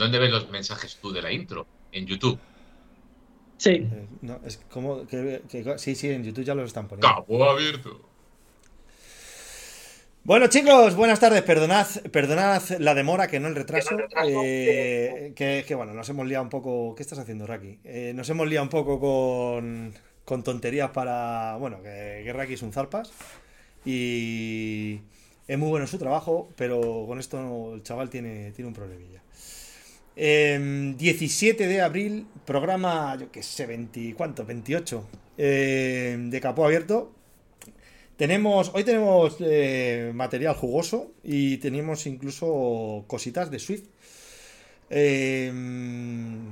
¿Dónde ves los mensajes tú de la intro? En YouTube. Sí. Eh, no, es como que, que- sí, sí, en YouTube ya los están poniendo. Cabo abierto. Bueno, chicos, buenas tardes. Perdonad, perdonad la demora, que no el retraso. Eh, que, que, bueno, nos hemos liado un poco. ¿Qué estás haciendo, Raki? Eh, nos hemos liado un poco con, con tonterías para. Bueno, que, que Raki es un zarpas. Y es muy bueno su trabajo, pero con esto el chaval tiene, tiene un problemilla. Em, 17 de abril, programa, yo qué sé, 20, ¿cuánto? 28 eh, de Capó Abierto. Tenemos, hoy tenemos eh, material jugoso y tenemos incluso cositas de Swift. Eh,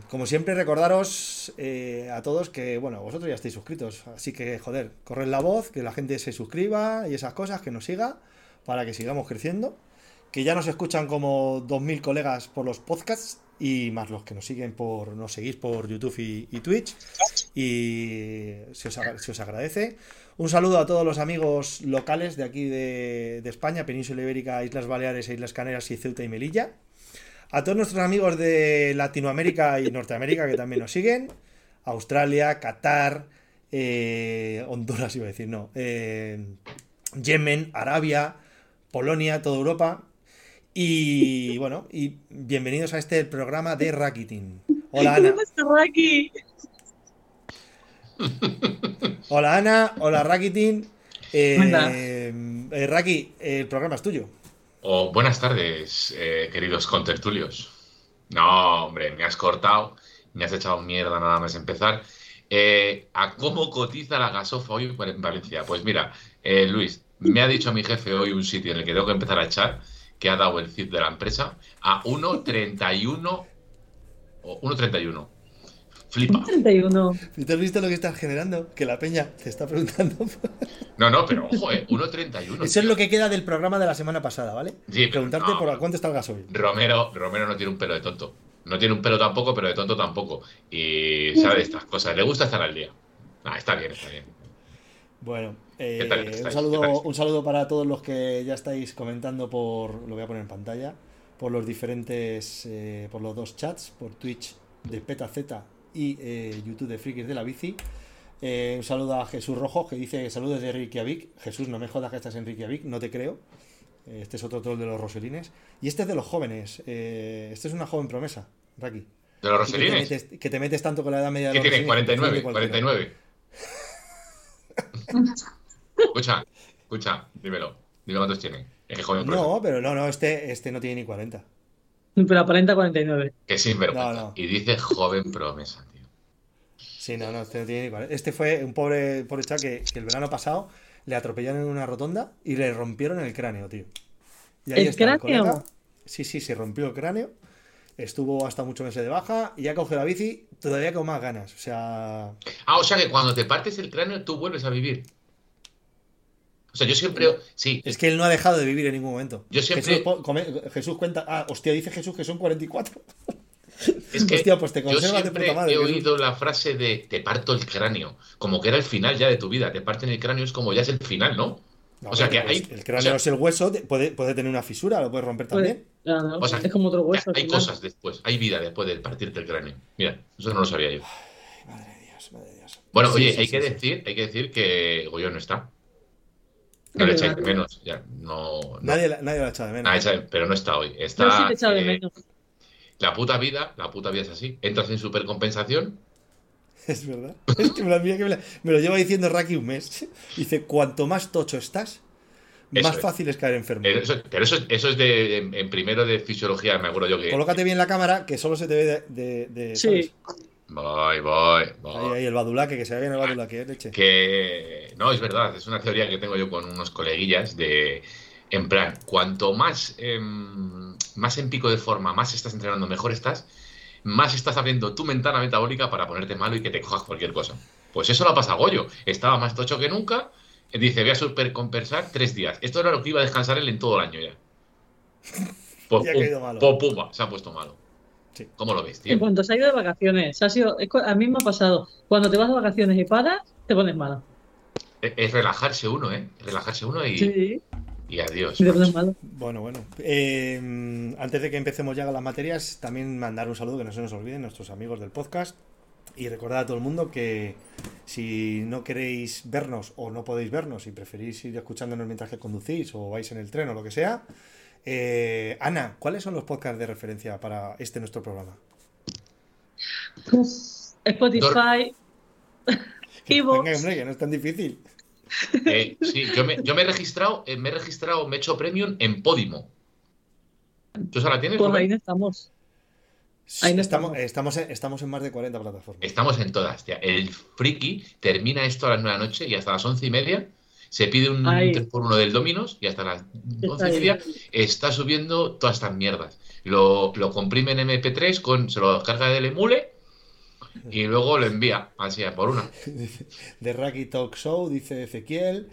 como siempre, recordaros eh, a todos que, bueno, vosotros ya estáis suscritos, así que, joder, corred la voz, que la gente se suscriba y esas cosas, que nos siga, para que sigamos creciendo. Que ya nos escuchan como 2.000 colegas por los podcasts y más los que nos siguen por, nos seguís por YouTube y, Twitch. Y se os, se os agradece. Un saludo a todos los amigos locales de aquí de, España, Península Ibérica, Islas Baleares, Islas Canarias y Ceuta y Melilla. A todos nuestros amigos de Latinoamérica y Norteamérica que también nos siguen. Australia, Qatar, eh, Honduras iba a decir, no. eh, Yemen, Arabia, Polonia, toda Europa. Y bueno, y bienvenidos a este programa de Rakitin. Hola Ana. Hola Ana, hola Rakitin. Eh, Hola. eh, Raki, el programa es tuyo. Oh, buenas tardes, eh, queridos contertulios. No, hombre, me has cortado, me has echado mierda nada más empezar. Eh, ¿A cómo cotiza la gasofa hoy en Valencia? Pues mira, eh, Luis, me ha dicho mi jefe hoy un sitio en el que tengo que empezar a echar, que ha dado el CIF de la empresa, a 1.31 o 1.31. Flipa. 31. ¿Y ¿Te has visto lo que estás generando? Que la peña te está preguntando. No, no, pero ojo, eh, 1.31. Eso es lo que queda del programa de la semana pasada, ¿vale? Sí, Preguntarte no. por cuánto está el gasoil. Romero, Romero no tiene un pelo de tonto. No tiene un pelo tampoco, pero de tonto tampoco. Y sabe estas cosas. Le gusta estar al día. Ah, está bien, está bien. Bueno, eh, ¿Qué tal un, saludo, un saludo para todos los que ya estáis comentando por, lo voy a poner en pantalla, por los diferentes, eh, por los dos chats, por Twitch de PetaZ y eh, YouTube de Frikis de la Bici. Eh, un saludo a Jesús Rojo que dice saludos de Reykjavik. Jesús, no me jodas que estás en Reykjavik, no te creo. Este es otro troll de los Roselines. Y este es de los jóvenes. Eh, este es una joven promesa, Raki. ¿De los Y Que te, Roselines? metes, que te metes tanto con la edad media de ¿Qué los tiene? Roselines, que te 49, jode cualquiera. 49. Escucha, escucha, dímelo. Dime cuántos tiene. Es que joven promesa. No, pero no, no, este, este no tiene ni 40. Pero aparenta 49. Que sinvergüenza. No, no. Y dice joven promesa, tío. Sí, no, no, este no tiene ni 40. Este fue un pobre, pobre chaval que, que el verano pasado le atropellaron en una rotonda y le rompieron el cráneo, tío. Y ¿El está cráneo? colega. Sí, sí, se rompió el cráneo. Estuvo hasta muchos meses de baja y ya cogió la bici todavía con más ganas. O sea, Ah, o sea que cuando te partes el cráneo, tú vuelves a vivir. O sea, yo siempre. Sí, es que él no ha dejado de vivir en ningún momento. Yo siempre- Jesús, po- come- Jesús cuenta. Ah, hostia, dice Jesús que son 44. es que Hostia, pues te yo siempre puta madre. he Jesús. oído la frase de te parto el cráneo, como que era el final ya de tu vida. Te parten el cráneo es como ya es el final, ¿no? No, o sea que pero hay. El cráneo o sea, es el hueso, puede, puede tener una fisura, lo puedes romper también. No, O sea, es como otro hueso. hay cosas después, hay vida después de partirte el cráneo. Mira, eso no lo sabía yo. Madre de Dios, madre de Dios. Bueno, Sí, oye, sí, hay sí, que sí. decir, hay que decir que Goyo no está. No le echáis de menos, ya, no, no. Nadie, la- nadie lo ha echado de menos. Ah, echa- pero no está hoy. Está, Yo sí te he echado de eh, menos. La puta vida, la puta vida es así. Entras en supercompensación. Es verdad. Es que me que la- me lo lleva diciendo Raki un mes. Dice, cuanto más tocho estás, Eso más es. fácil es caer enfermo. eh, eso- pero eso, eso es de en, en primero de fisiología, me acuerdo yo que. Colócate bien la cámara, que solo se te ve de... de- de- Sí. ¿sabes? Voy, voy, voy. Ahí, ahí, el badulaque, que se ve bien el badulaque, eh, leche. Que no, es verdad, es una teoría que tengo yo con unos coleguillas de. En plan, cuanto más, em, más en pico de forma, más estás entrenando, mejor estás, más estás abriendo tu ventana metabólica para ponerte malo y que te cojas cualquier cosa. Pues eso lo pasa a Goyo. Estaba más tocho que nunca. Dice, voy a supercompensar tres días. Esto era lo que iba a descansar él en todo el año ya. Pues, Y ha caído malo. pues, se ha puesto malo. Sí. ¿Cómo lo ves, En tío? cuanto se ha ido de vacaciones, ha sido, es a mí me ha pasado. Cuando te vas de vacaciones y paras, te pones malo. Es, es relajarse uno, ¿eh? Relajarse uno y, Sí. Y adiós. Bueno, bueno. Eh, antes de que empecemos ya con las materias, también mandar un saludo que no se nos olviden nuestros amigos del podcast. Y recordar a todo el mundo que si no queréis vernos o no podéis vernos y preferís ir escuchándonos mientras que conducís o vais en el tren o lo que sea, eh, Ana, ¿cuáles son los podcasts de referencia para este nuestro programa? Spotify, Evox. Venga, hombre, que no es tan difícil. Eh, sí, yo me, yo me he registrado, eh, me he registrado, me he hecho premium en Podimo. ¿Tú la tienes? Pues ahí no estamos. Ahí no estamos, estamos. estamos, en, estamos en más de 40 plataformas. Estamos en todas, tía. El friki termina esto a las 9 de la noche y hasta las 11 y media se pide un Ay. 3x1 del Dominos y hasta las 11 Está y media está subiendo todas estas mierdas. Lo, lo comprime en MP3, con, se lo carga del emule y luego lo envía así a por una. de Raki Talk Show, dice Ezequiel.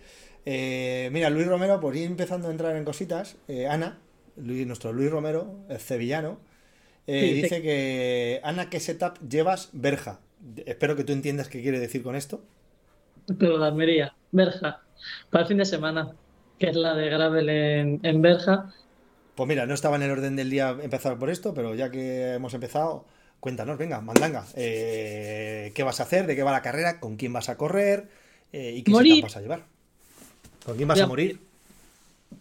Eh, mira, Luis Romero, por ir empezando a entrar en cositas, eh, Ana, Luis- nuestro Luis Romero, el sevillano, eh, Sí, dice que Ana, ¿qué setup llevas Berja? Espero que tú entiendas qué quiere decir con esto. Pero la Almería, Berja, para el fin de semana, que es la de Gravel en, en Berja. Pues mira, no estaba en el orden del día empezar por esto, pero ya que hemos empezado, cuéntanos, venga, mandanga. Eh, ¿qué vas a hacer? ¿De qué va la carrera? ¿Con quién vas a correr? Eh, ¿Y qué Morir. vas a llevar? ¿Con quién vas a morir?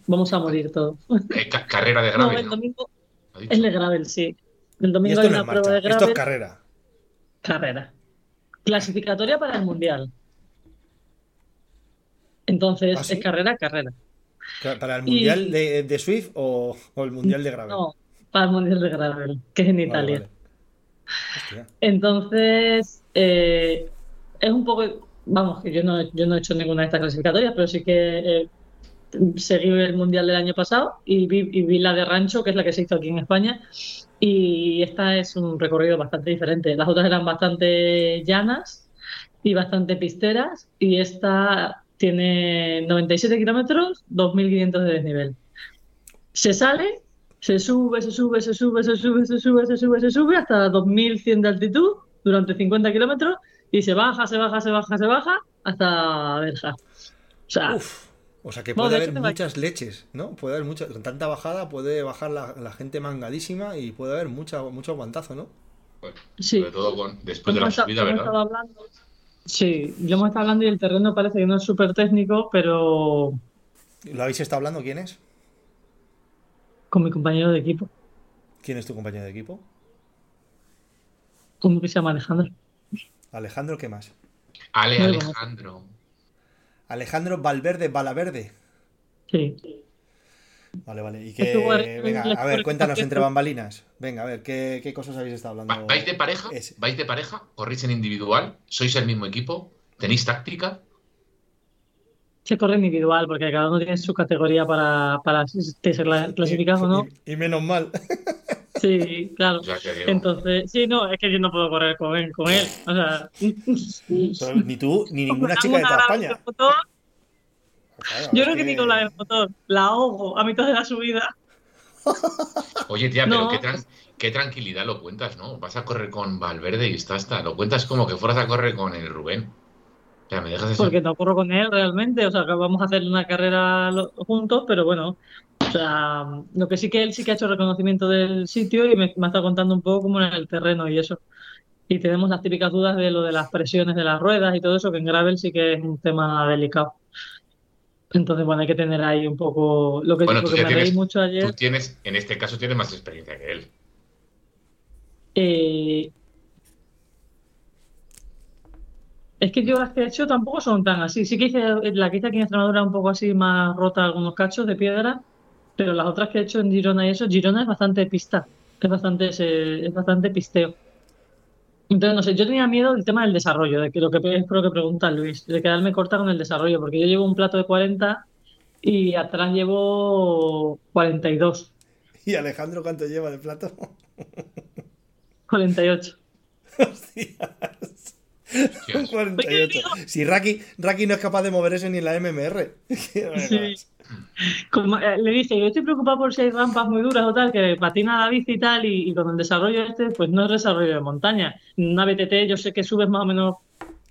Vamos a morir todos. Eh, ca- carrera de No, gravel. el domingo es de Gravel, sí. El domingo hay no una prueba de marcha, esto es Gravel, carrera. carrera. Clasificatoria para el Mundial. Entonces, ¿Ah, sí? es carrera, carrera. ¿Para el Y- mundial de, de Swift o, o el mundial de Gravel? No, para el Mundial de Gravel, que es en Italia. vale. Entonces, eh, es un poco, vamos, que yo no, yo no he hecho ninguna de estas clasificatorias, pero sí que eh, seguí el Mundial del año pasado y vi, y vi la de Rancho, que es la que se hizo aquí en España, y esta es un recorrido bastante diferente. Las otras eran bastante llanas y bastante pisteras, y esta tiene 97 kilómetros, 2.500 de desnivel. Se sale, se sube, se sube, se sube, se sube, se sube, se sube, se sube hasta 2100 de altitud durante 50 kilómetros y se baja, se baja, se baja, se baja hasta Berja. O sea, Uf, o sea que puede de haber muchas leches, ¿no? Puede haber muchas, con tanta bajada puede bajar la, la gente mangadísima y puede haber mucha, mucho aguantazo, ¿no? Pues, sí. Sobre todo con, después de la subida, ¿verdad? hablando. Sí, yo hemos estado hablando y el terreno parece que no es súper técnico, pero ¿Lo habéis estado hablando? ¿Quién es? con mi compañero de equipo, ¿Quién es tu compañero de equipo? ¿cómo que se llama Alejandro? Alejandro, ¿qué más? Ale. Alejandro. Alejandro Valverde Valaverde. Sí. Vale, vale. Y que, venga, a ver, cuéntanos entre bambalinas. Venga, a ver, ¿qué, qué cosas habéis estado hablando? ¿Vais de pareja? Ese. ¿Vais de pareja? ¿Corréis en individual? ¿Sois el mismo equipo? ¿Tenéis táctica? Se corre individual porque cada uno tiene su categoría para, para si se cla- clasificado o no. Y, y menos mal. Sí, claro. O sea, Entonces, sí, no, es que yo no puedo correr con él. Con él. O sea, ni tú, ni ninguna chica de toda España. Claro, yo creo que ni con la del motor, la ahogo a mitad de la subida. Oye, tía, pero No. qué, tran- qué tranquilidad lo cuentas, ¿no? Vas a correr con Valverde y está, está. Lo cuentas como que fueras a correr con el Rubén. O sea, me dejas eso. Porque no corro con él realmente. O sea, que vamos a hacer una carrera juntos, pero bueno. O sea, lo que sí que él sí que ha hecho reconocimiento del sitio y me, me ha estado contando un poco cómo era el terreno y eso. Y tenemos las típicas dudas de lo de las presiones de las ruedas y todo eso, que en gravel sí que es un tema delicado. Entonces, bueno, hay que tener ahí un poco lo que, Bueno, tú que me tienes- mucho ayer. Tú tienes, en este caso, tienes más experiencia que él. Eh, es que yo las que he hecho tampoco son tan así. Sí que hice la que hice aquí en Extremadura un poco así más rota algunos cachos de piedra, pero las otras que he hecho en Girona y eso, Girona es bastante pista, es bastante, se- es bastante pisteo. Entonces, no sé, yo tenía miedo del tema del desarrollo, de que lo que es lo que pregunta Luis, de quedarme corta con el desarrollo, porque yo llevo un plato de 40 y atrás llevo 42, ¿Y Alejandro cuánto lleva de plato? 48. Hostias. Hostias. 48. Si Raki, Raki no es capaz de mover eso ni en la MMR. Sí. Eh, le dije, yo estoy preocupado por si hay rampas muy duras o tal, que patina la bici y tal, y, con el desarrollo este, pues no es desarrollo de montaña. Una BTT yo sé que subes más o menos,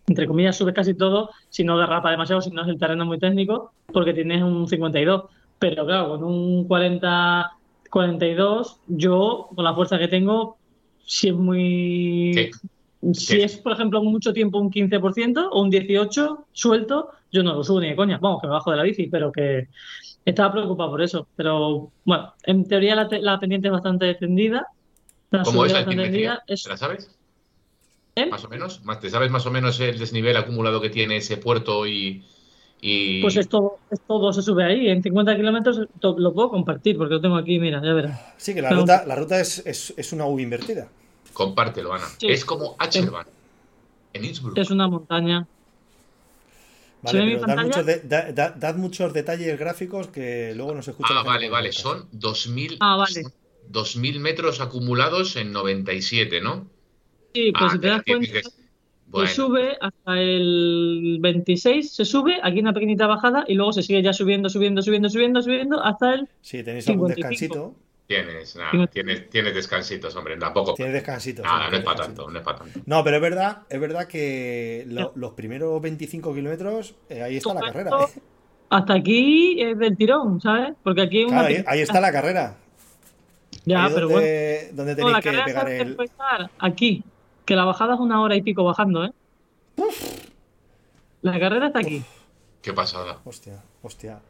entre comillas, subes casi todo, si no derrapa demasiado, si no es el terreno muy técnico, porque tienes un 52. pero claro, con un 40, 42, yo, con la fuerza que tengo, si es muy... Si es, por ejemplo, mucho tiempo un 15% o un 18% suelto, yo no lo subo ni de coña. Vamos, que me bajo de la bici, pero que estaba preocupado por eso. Pero bueno, en teoría la, pendiente es bastante extendida. ¿Cómo es la altimetría? ¿La sabes? ¿Eh? Más o menos. ¿Te sabes más o menos el desnivel acumulado que tiene ese puerto y, Pues es todo, todo se sube ahí. En 50 kilómetros lo puedo compartir porque lo tengo aquí, mira, ya verás. Sí, que la ruta, la ruta es, es, una U invertida. Compártelo, Ana. Es como Acherban, en Innsbruck. Es una montaña. Vale, pero dad muchos, detalles gráficos que luego no se escuchan. Ah, vale, vale. Son 2.000 ah, vale. metros acumulados en 97, ¿no? Sí, pues si te das cuenta, se sube hasta el 26, se sube, aquí una pequeñita bajada y luego se sigue ya subiendo, subiendo, subiendo, subiendo, subiendo hasta el. Sí, tenéis algún descansito. Tienes, nada, tienes, tienes descansitos, hombre, tampoco. Tienes descansitos. Nada, no es para tanto, no es para tanto. No, pero es verdad, es verdad que los primeros 25 kilómetros, eh, ahí está la carrera. ¿eh? Hasta aquí es del tirón, ¿sabes? Porque aquí ahí, está la carrera. Ya, pero bueno. ¿Dónde tenéis que pegar el. Aquí, que la bajada es una hora y pico bajando, ¿eh? La carrera está aquí. Qué pasada. Hostia, hostia.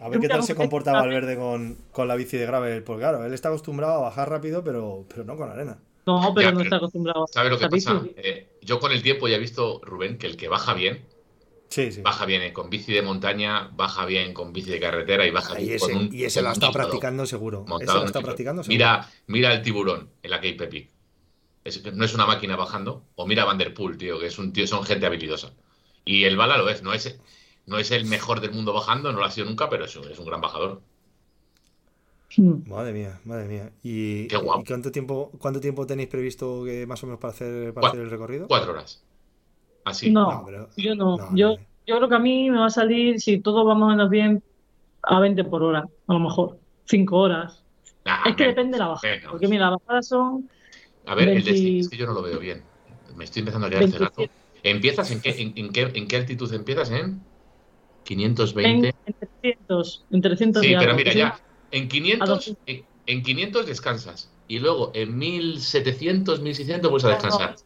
A ver qué tal se comporta Valverde con, con la bici de gravel. Porque claro, él está acostumbrado a bajar rápido, pero, pero no con arena. No, pero no está acostumbrado. ¿Sabes lo que pasa? Eh, yo con el tiempo ya he visto, Rubén, que el que baja bien, sí, sí. baja bien con bici de montaña, baja bien con bici de carretera y baja bien con un, Y ese lo está practicando seguro. Ese lo está practicando seguro. Mira, mira el tiburón en la Cape Epic no es una máquina bajando. O mira Van Der Poel, tío, que es un tío, son gente habilidosa. Y el Bala lo es, no es, no es el mejor del mundo bajando, no lo ha sido nunca, pero es un, es un gran bajador. Madre mía, madre mía. ¿Y, Qué guapo. cuánto tiempo cuánto tiempo tenéis previsto que más o menos para hacer, el recorrido? Cuatro horas. Así. No, yo no. yo, yo creo que a mí me va a salir, si todo va más o menos bien, a 20 por hora, a lo mejor. Cinco horas. es que depende de la bajada. Porque mira, las bajadas son a ver, el destino es que yo no lo veo bien. Me estoy empezando a quedar cerrado. ¿Empiezas en qué, en, qué, en qué altitud empiezas? ¿En 520? En, 300. En 300 sí, pero mira, ya. En 500, en, 500 descansas. Y luego en 1700, 1600 vuelves a descansar.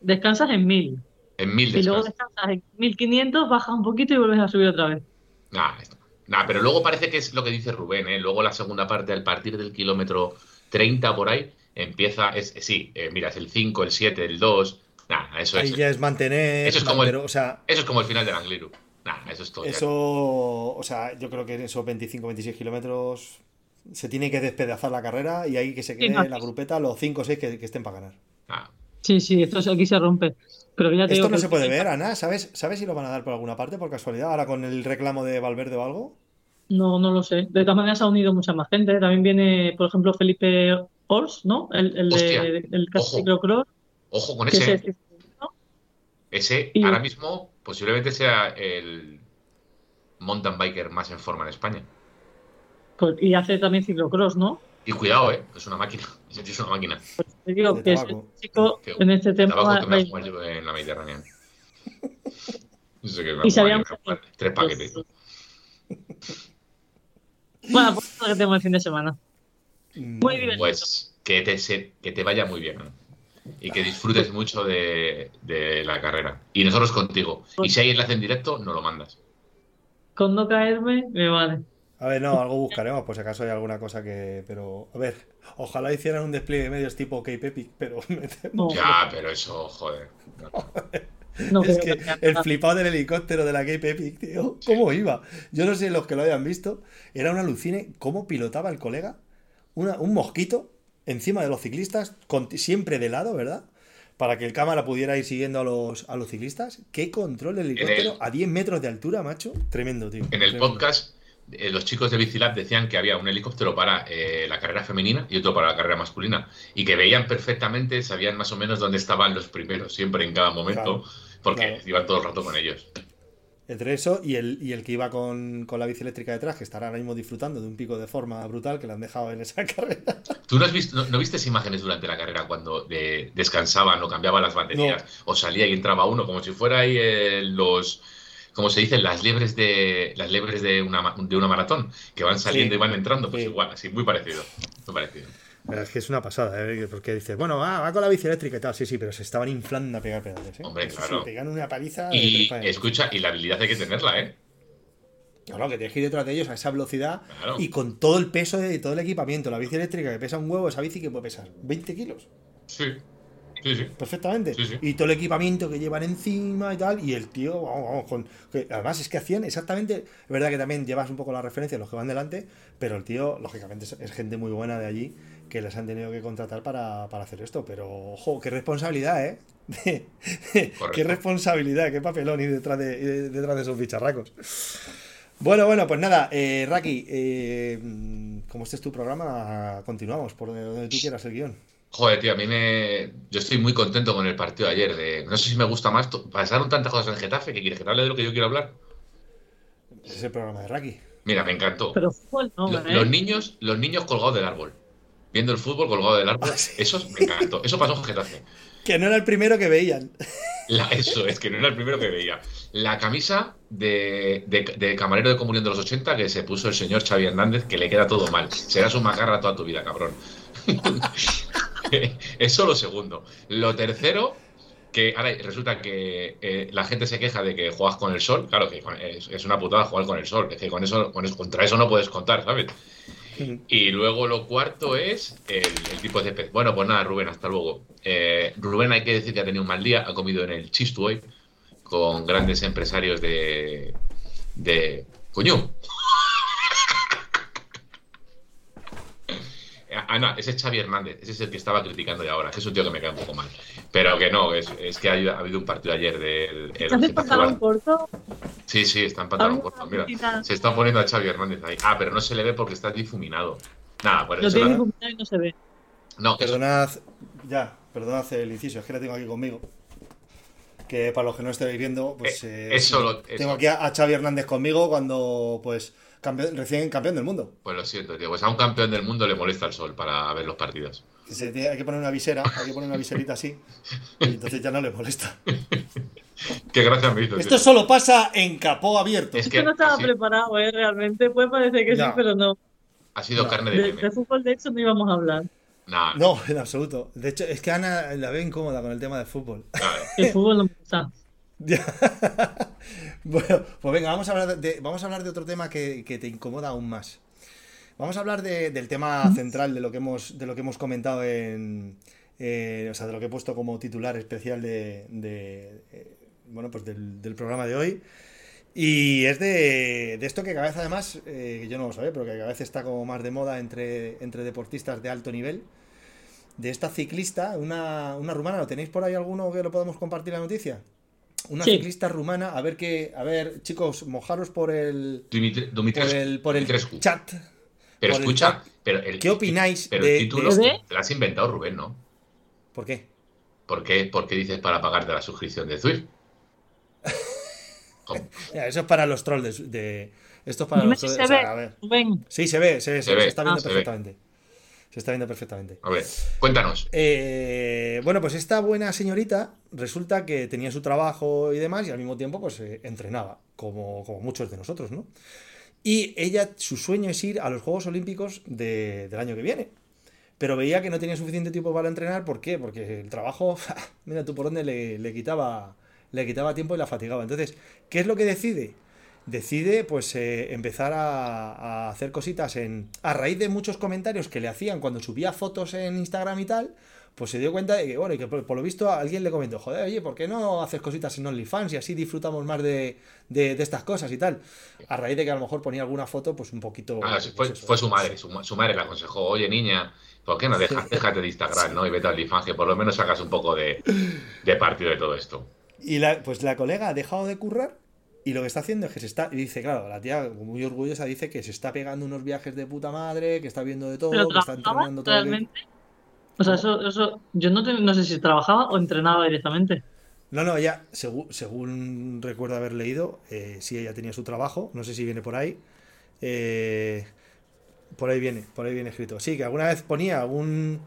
descansas, en 1000. En 1000 descansas. Y luego descansas en 1500, bajas un poquito y vuelves a subir otra vez. Nah, nah, pero luego parece que es lo que dice Rubén, ¿eh? Luego la segunda parte, al partir del kilómetro 30 por ahí, empieza, es, sí, eh, mira, es el 5, el 7, el 2. Nah, eso Ahí ya es mantener. Eso es, como el, o sea, eso es como el final del Angliru. Nah, eso es todo. Eso, o sea, yo creo que en esos 25, 26 kilómetros se tiene que despedazar la carrera y ahí que se quede en la grupeta los 5 o 6 que, estén para ganar. Ah. Sí, sí, esto aquí se rompe. Pero ya Esto no se puede ver, Ana. ¿Sabes, ¿Sabes si lo van a dar por alguna parte, por casualidad, ahora con el reclamo de Valverde o algo? No, no lo sé. De todas maneras, ha unido mucha más gente. También viene, por ejemplo, Felipe Ors, ¿no? El, el de, del Ojo. Ojo con ese. Ese, ahora mismo posiblemente sea el mountain biker más en forma en España. Pues, y hace también ciclocross, ¿no? Y cuidado, ¿eh? Es una máquina. Es una máquina. Pues te digo que es chico en este tema. en la Mediterránea. No sé qué y sabíamos tres paquetes. Bueno, pues eso que tenemos el fin de semana. Muy bien. Pues que te, que te vaya muy bien. Y que disfrutes mucho de, la carrera. Y nosotros contigo. Y si hay enlace en directo, no lo mandas. Con no caerme, me vale. A ver, no, algo buscaremos, por si acaso hay alguna cosa que. Pero, a ver, ojalá hicieran un despliegue de medios tipo Cape Epic, pero. Ya, pero eso, joder. es que, el flipado del helicóptero de la Cape Epic, tío, ¿cómo iba? Yo no sé los que lo hayan visto, era una alucine cómo pilotaba el colega un mosquito encima de los ciclistas, siempre de lado, ¿verdad? Para que el cámara pudiera ir siguiendo a los, a los ciclistas. ¿Qué control del helicóptero a 10 metros de altura, macho? Tremendo, tío. En el podcast, eh, los chicos de Bicilab decían que había un helicóptero para eh, la carrera femenina y otro para la carrera masculina. Y que veían perfectamente, sabían más o menos dónde estaban los primeros, siempre en cada momento, porque iban todo el rato con ellos. Entre eso y el, y el que iba con, la bici eléctrica detrás, que estará ahora mismo disfrutando de un pico de forma brutal que le han dejado en esa carrera. ¿Tú no, has visto, no, viste imágenes durante la carrera cuando descansaban o cambiaban las baterías o salía y entraba uno como si fuera ahí los... como se dice, las liebres de las liebres de una, de una maratón, que van saliendo Sí. y van entrando, pues Sí. igual, así, muy parecido. Muy parecido. Pero es que es una pasada, ¿eh? porque dice, bueno, va, va con la bici eléctrica y tal. Sí, sí, pero se estaban inflando a pegar pedales. ¿eh? Hombre, Eso claro. Sí, pegan una paliza. de Y pares. escucha, y la habilidad hay que tenerla, ¿eh? Claro, que tienes que ir detrás de ellos a esa velocidad Claro. y con todo el peso de todo el equipamiento. La bici eléctrica que pesa un huevo, esa bici que puede pesar 20 kilos. Sí. Sí, sí. Perfectamente. Sí. Y todo el equipamiento que llevan encima y tal. Y el tío, vamos, vamos, con. que además es que hacían exactamente. Es verdad que también llevas un poco la referencia de los que van delante. Pero el tío, lógicamente, es, es gente muy buena de allí que les han tenido que contratar para, para hacer esto. Pero, ojo, qué responsabilidad, ¿eh? qué responsabilidad, qué papelón ir detrás de, detrás de esos bicharracos. Bueno, bueno, pues nada, eh, Raki, eh, como este es tu programa, continuamos por donde tú quieras el guion. Joder, tío, a mí me. Yo estoy muy contento con el partido de ayer. De... No sé si me gusta más. Pasaron tantas cosas en Getafe que quieres que te hable de lo que yo quiero hablar. Ese es el programa de Raki. Mira, me encantó. Pero fútbol no, Lo- ¿eh? los niños, los niños colgados del árbol. Viendo el fútbol colgado del árbol. Ah, sí. Eso me encantó. Eso pasó en Getafe. Que no era el primero que veían. La- eso es que no era el primero que veía. La camisa de, de- de camarero de comunión de los 80 que se puso el señor Xavi Hernández, que le queda todo mal. Serás un macarra toda tu vida, cabrón. Eso lo segundo. Lo tercero, que ahora resulta que eh, la gente se queja de que juegas con el sol. Claro que es, es una putada jugar con el sol. Es que con eso, con eso- contra eso no puedes contar, ¿sabes? Y luego lo cuarto es el, tipo de pez. Bueno, pues nada, Rubén, hasta luego. Eh, Rubén hay que decir que ha tenido un mal día, ha comido en el Chistu hoy con grandes empresarios de... de... ¡Coño! Ah, no, ese es Xavi Hernández, ese es el que estaba criticando ya ahora, que es un tío que me cae un poco mal. Pero que no, es, es que ha, ha habido un partido ayer del... el ¿Te haces Getafe pantalón corto? Sí, sí, está en pantalón corto. Mira, se está poniendo a Xavi Hernández ahí. Ah, pero no se le ve porque está difuminado. Nada, pues Lo tiene no- difuminado y no se ve. no, eso- Perdonad, ya, perdonad el inciso, es que la tengo aquí conmigo. Que para los que no estéis viendo, pues Eh, eh, eso lo- tengo eso. aquí a, a Xavi Hernández conmigo cuando, pues, campeón- recién campeón del mundo. Pues lo siento, tío. Pues a un campeón del mundo le molesta el sol para ver los partidos. Que se tiene- hay que poner una visera, hay que poner una viserita así, y entonces ya no le molesta. Qué gracia me hizo. tío. Esto solo pasa en capó abierto. Es que no estaba así- preparado, ¿eh? Realmente. Puede parecer que Ya. sí, pero no. ha sido No. carne de De, de fútbol, de hecho, no íbamos a hablar. Nah, No, en absoluto. De hecho, es que Ana la ve incómoda con el tema del fútbol. claro. El fútbol no me gusta. Bueno, pues venga, vamos a hablar de, vamos a hablar de otro tema que, que te incomoda aún más. Vamos a hablar de- del tema central de lo que hemos, de lo que hemos comentado en. eh, o sea, de lo que he puesto como titular especial de. de, eh, bueno, pues del, del programa de hoy. Y es de, de esto que cada vez además, eh, yo no lo sabía, pero que cada vez está como más de moda entre, entre deportistas de alto nivel. De esta ciclista, una, una rumana, ¿lo tenéis por ahí alguno que lo podamos compartir la noticia? Una Sí. ciclista rumana, a ver qué, a ver, chicos, mojaros por el, Dimitri- por el, por el Dumitrescu. chat. Pero por el escucha, chat. pero el, ¿Qué opináis pero de, el título de te lo has inventado, Rubén, ¿no? ¿Por qué? ¿Por qué, por qué dices para pagarte la suscripción de Zwift? Eso es para los trolls de, de- esto es para Dime los si trolls, se o sea, ve. a ver. Rubén, Sí, se ve, se ve, se, Se ve, se ve. está viendo Ah, se ve. Se está viendo perfectamente. A ver, cuéntanos. Eh, bueno, pues esta buena señorita resulta que tenía su trabajo y demás y al mismo tiempo pues eh, entrenaba, como, como muchos de nosotros, ¿no? Y ella, su sueño es ir a los Juegos Olímpicos de- del año que viene. Pero veía que no tenía suficiente tiempo para entrenar, ¿por qué? Porque el trabajo, mira tú por dónde le, le quitaba, le quitaba tiempo y la fatigaba. Entonces, ¿qué es lo que decide? Decide pues eh, empezar a, a hacer cositas en... A raíz de muchos comentarios que le hacían cuando subía fotos en Instagram y tal, pues se dio cuenta de que, bueno, y que por, por lo visto alguien le comentó, joder, oye, ¿por qué no haces cositas en OnlyFans y así disfrutamos más de, de- de estas cosas y tal? A raíz de que a lo mejor ponía alguna foto, pues un poquito... Ah, pues fue, eso, fue su madre, su, ma- su madre le aconsejó, oye niña, ¿por qué no dejas, déjate de Instagram, ¿no? Y vete al OnlyFans, que por lo menos sacas un poco de, de partido de todo esto. Y la, pues la colega ha dejado de currar y lo que está haciendo es que se está. Y dice, claro, la tía muy orgullosa dice que se está pegando unos viajes de puta madre, que está viendo de todo, ¿pero que está entrenando todo. realmente? O sea, eso, eso, yo no, te- no sé si trabajaba o entrenaba directamente. No, no, ella, según, según recuerdo haber leído, eh, sí, ella tenía su trabajo, no sé si viene por ahí. eh, por ahí viene, por ahí viene escrito. Sí, que alguna vez ponía algún,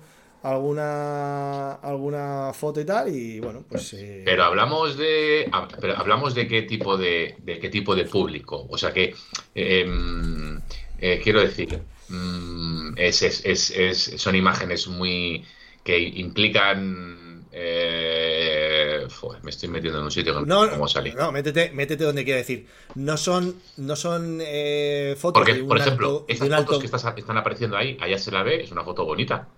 alguna alguna foto y tal y bueno pues eh, pero hablamos de pero hablamos de qué tipo de, de qué tipo de público o sea que em, eh, quiero decir mm, es, es, es, son imágenes muy que implican eh, me estoy metiendo en un sitio que no, no salir. No, métete, métete donde quiero decir. No son, no son eh, fotos. Porque, por ejemplo, estas fotos que están apareciendo ahí, allá se la ve, es una foto bonita.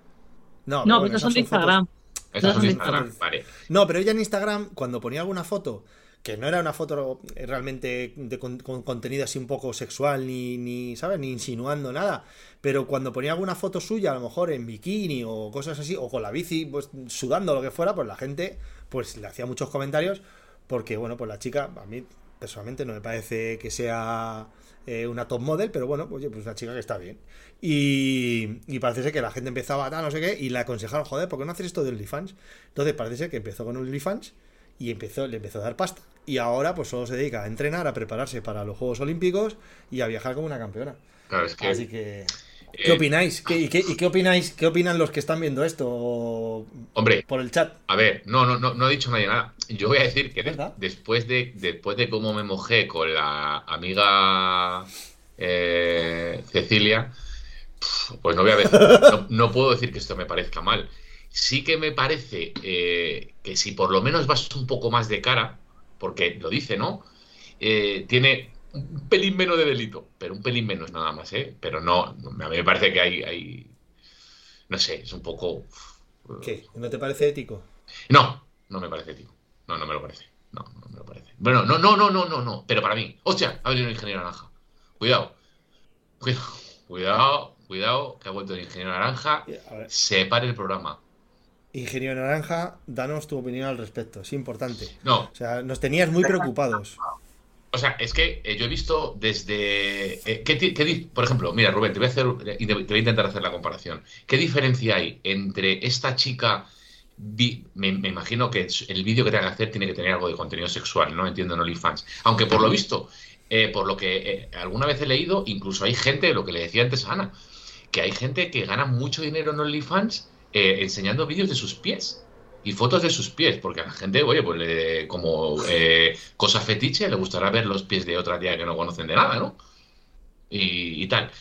No, no pero, son de Instagram. Esas son de Instagram, vale. No, pero ella en Instagram, cuando ponía alguna foto que no era una foto realmente de, con, contenido así un poco sexual, ni, ni, ¿sabes? Ni insinuando nada. Pero cuando ponía alguna foto suya, a lo mejor en bikini o cosas así, o con la bici, pues sudando lo que fuera, pues la gente pues le hacía muchos comentarios. Porque, bueno, pues la chica, a mí personalmente no me parece que sea eh, una top model, pero bueno, oye, pues una chica que está bien. Y, y parece ser que la gente empezaba a tal, no sé qué, y le aconsejaron, joder, ¿por qué no haces esto de OnlyFans? Entonces parece ser que empezó con OnlyFans y empezó, le empezó a dar pasta. Y ahora pues solo se dedica a entrenar, a prepararse para los Juegos Olímpicos y a viajar como una campeona. Así que... ¿Qué eh, opináis? ¿Qué, y, qué, opináis? ¿Qué opinan los que están viendo esto? Hombre, por el chat. A ver, no, no, no, no ha dicho nadie nada. Yo voy a decir que después de después de cómo me mojé con la amiga eh, Cecilia, pues no voy a ver, no, puedo decir que esto me parezca mal. Sí que me parece eh, que si por lo menos vas un poco más de cara, porque lo dice, ¿no? tiene un pelín menos de delito, pero un pelín menos nada más, ¿eh? Pero no, a mí me parece que hay, hay no sé, es un poco... ¿Qué? ¿No te parece ético? No, no me parece ético. No, no me lo parece. No, no me lo parece. Bueno, no, no, no, no, no, no. Pero para mí, hostia, ha venido un ingeniero naranja. Cuidado. Cuidado, cuidado, cuidado, que ha vuelto el ingeniero naranja. Se pare el programa. Ingeniero Naranja, danos tu opinión al respecto, es importante. No. O sea, nos tenías muy preocupados. O sea, es que eh, yo he visto desde. Eh, ¿qué, por ejemplo, mira, Rubén, te voy a hacer y te, voy a intentar hacer la comparación. ¿Qué diferencia hay entre esta chica? Me, imagino que el vídeo que te haga hacer tiene que tener algo de contenido sexual, ¿no? Entiendo en OnlyFans. Aunque por lo visto, eh, por lo que alguna vez he leído, incluso hay gente, lo que le decía antes a Ana, que hay gente que gana mucho dinero en OnlyFans enseñando vídeos de sus pies y fotos de sus pies, porque a la gente, oye, pues como eh, cosa fetiche, le gustará ver los pies de otra tía que no conocen de nada, ¿no? Y, tal.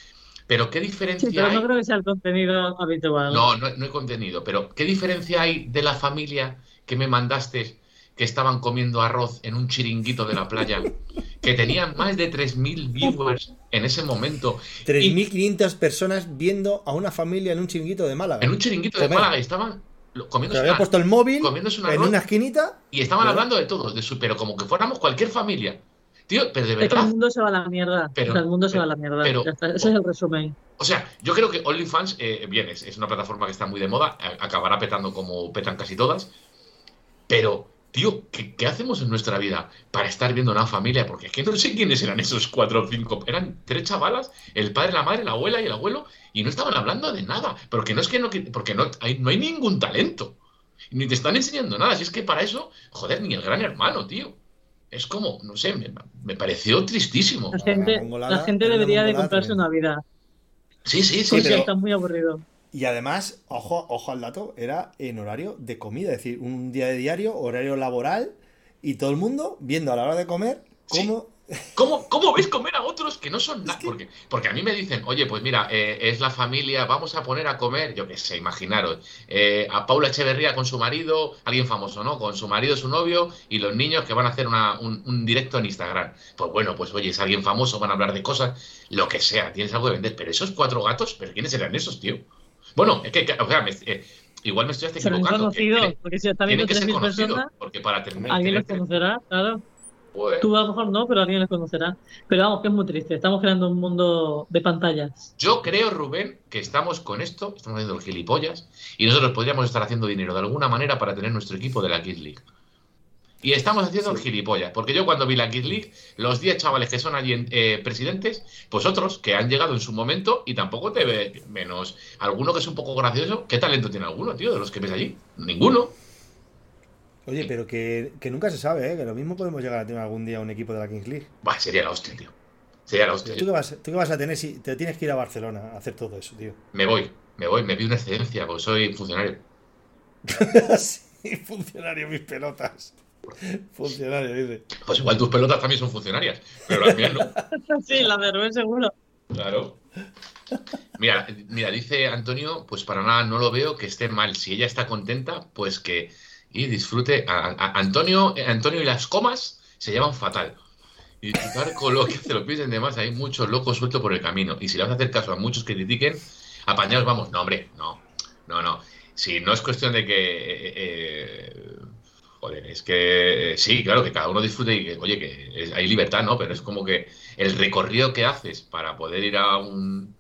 Pero ¿qué diferencia sí, pero no creo que sea el contenido habitual. No, no, no hay contenido. Pero ¿qué diferencia hay de la familia que me mandaste que estaban comiendo arroz en un chiringuito de la playa, que tenían más de 3.000 viewers en ese momento. 3.500 personas viendo a una familia en un chiringuito de Málaga. En un chiringuito de Málaga. Estaban comiendo había puesto el móvil en una esquinita. Y estaban hablando de todo, de su, pero como que fuéramos cualquier familia. Tío, pero de verdad. el mundo se va a la mierda. Pero, el mundo se va a la mierda. ese es el resumen. O sea, yo creo que OnlyFans, eh, bien, es, es, una plataforma que está muy de moda, acabará petando como petan casi todas. Pero tío, ¿qué, hacemos en nuestra vida para estar viendo una familia? Porque es que no sé quiénes eran esos cuatro o cinco. Eran tres chavalas, el padre, la madre, la abuela y el abuelo, y no estaban hablando de nada. Pero que no es que no, porque no hay, no hay ningún talento. Ni te están enseñando nada. Si es que para eso, joder, ni el gran hermano, tío. Es como, no sé, me, pareció tristísimo. La gente, la gente debería de comprarse una vida. Sí, sí, sí. Porque está muy aburrido. Y además, ojo, ojo al dato, era en horario de comida, es decir, un día de diario, horario laboral, y todo el mundo viendo a la hora de comer cómo. ¿Cómo, ¿Cómo, ves comer a otros que no son nada? Porque, porque a mí me dicen, oye, pues mira, eh, es la familia, vamos a poner a comer, yo qué sé, imaginaros, eh, a Paula Echeverría con su marido, alguien famoso, ¿no? Con su marido, su novio y los niños que van a hacer un, un, directo en Instagram. Pues bueno, pues oye, es alguien famoso, van a hablar de cosas, lo que sea, tienes algo de vender. Pero esos cuatro gatos, ¿pero quiénes eran esos, tío? Bueno, es que, o sea, eh, igual me estoy hasta equivocando. Conocido, porque si está viendo 3.000 personas, porque para terminar, alguien los conocerá, claro. Pues Tú a lo mejor no, pero alguien los conocerá. Pero vamos, que es muy triste. Estamos creando un mundo de pantallas. Yo creo, Rubén, que estamos con esto, estamos haciendo el gilipollas, y nosotros podríamos estar haciendo dinero de alguna manera para tener nuestro equipo de la Kids League. Y estamos haciendo gilipollas. Porque yo cuando vi la Kid League, los 10 chavales que son allí eh, presidentes, pues otros que han llegado en su momento y tampoco te ve menos. Alguno que es un poco gracioso. ¿Qué talento tiene alguno, tío, de los que ves allí? Ninguno. Oye, pero que, nunca se sabe, ¿eh? Que lo mismo podemos llegar a tener algún día un equipo de la Kings League. Va, sería la hostia, tío. Sería la hostia. ¿Tú qué, vas, ¿Tú qué vas a tener si te tienes que ir a Barcelona a hacer todo eso, tío? Me voy, me voy, me vi una excedencia, porque soy funcionario. sí, funcionario, mis pelotas. Funcionario, dice. Pues igual tus pelotas también son funcionarias, pero las mías no. sí, las de Rubén seguro. Claro. Mira, mira, dice Antonio, pues para nada no lo veo que esté mal. Si ella está contenta, pues que y disfrute. A, Antonio, eh, Antonio y las comas se llaman fatal. Y con lo que se lo piden de más. Hay muchos locos sueltos por el camino. Y si le vas a hacer caso a muchos que critiquen, apañados vamos. No, hombre, no. No, no. Si no es cuestión de que. eh, eh, joder, es que sí, claro, que cada uno disfrute y que, oye, que hay libertad, ¿no? Pero es como que el recorrido que haces para poder ir a un.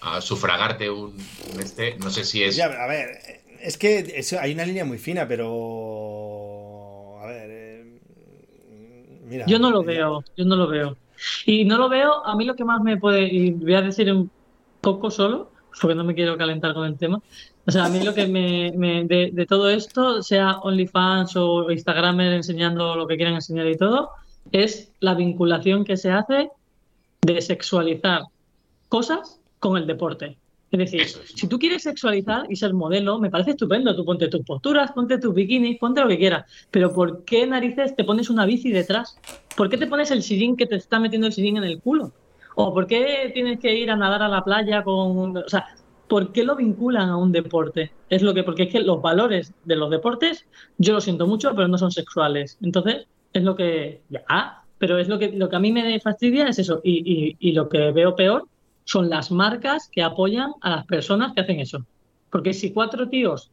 a sufragarte un, un este, no sé si es. Ya, a ver, es que eso- hay una línea muy fina, pero. A ver. eh, mira. Yo no lo ya- veo, yo no lo veo. Y no lo veo, a mí lo que más me puede, y voy a decir un poco solo, porque no me quiero calentar con el tema. O sea, a mí lo que me, me- de, de todo esto, sea OnlyFans o Instagramer enseñando lo que quieran enseñar y todo, es la vinculación que se hace de sexualizar cosas con el deporte. Es decir, es. si tú quieres sexualizar y ser modelo, me parece estupendo. Tú ponte tus posturas, ponte tus bikinis, ponte lo que quieras. Pero ¿por qué narices te pones una bici detrás? ¿Por qué te pones el sillín que te está metiendo el sillín en el culo? ¿O por qué tienes que ir a nadar a la playa con... O sea, ¿por qué lo vinculan a un deporte? Es lo que... Porque es que los valores de los deportes, yo lo siento mucho, pero no son sexuales. Entonces, es lo que... Ya, pero es lo que, lo que a mí me fastidia es eso. Y, y, y lo que veo peor son las marcas que apoyan a las personas que hacen eso. Porque si cuatro tíos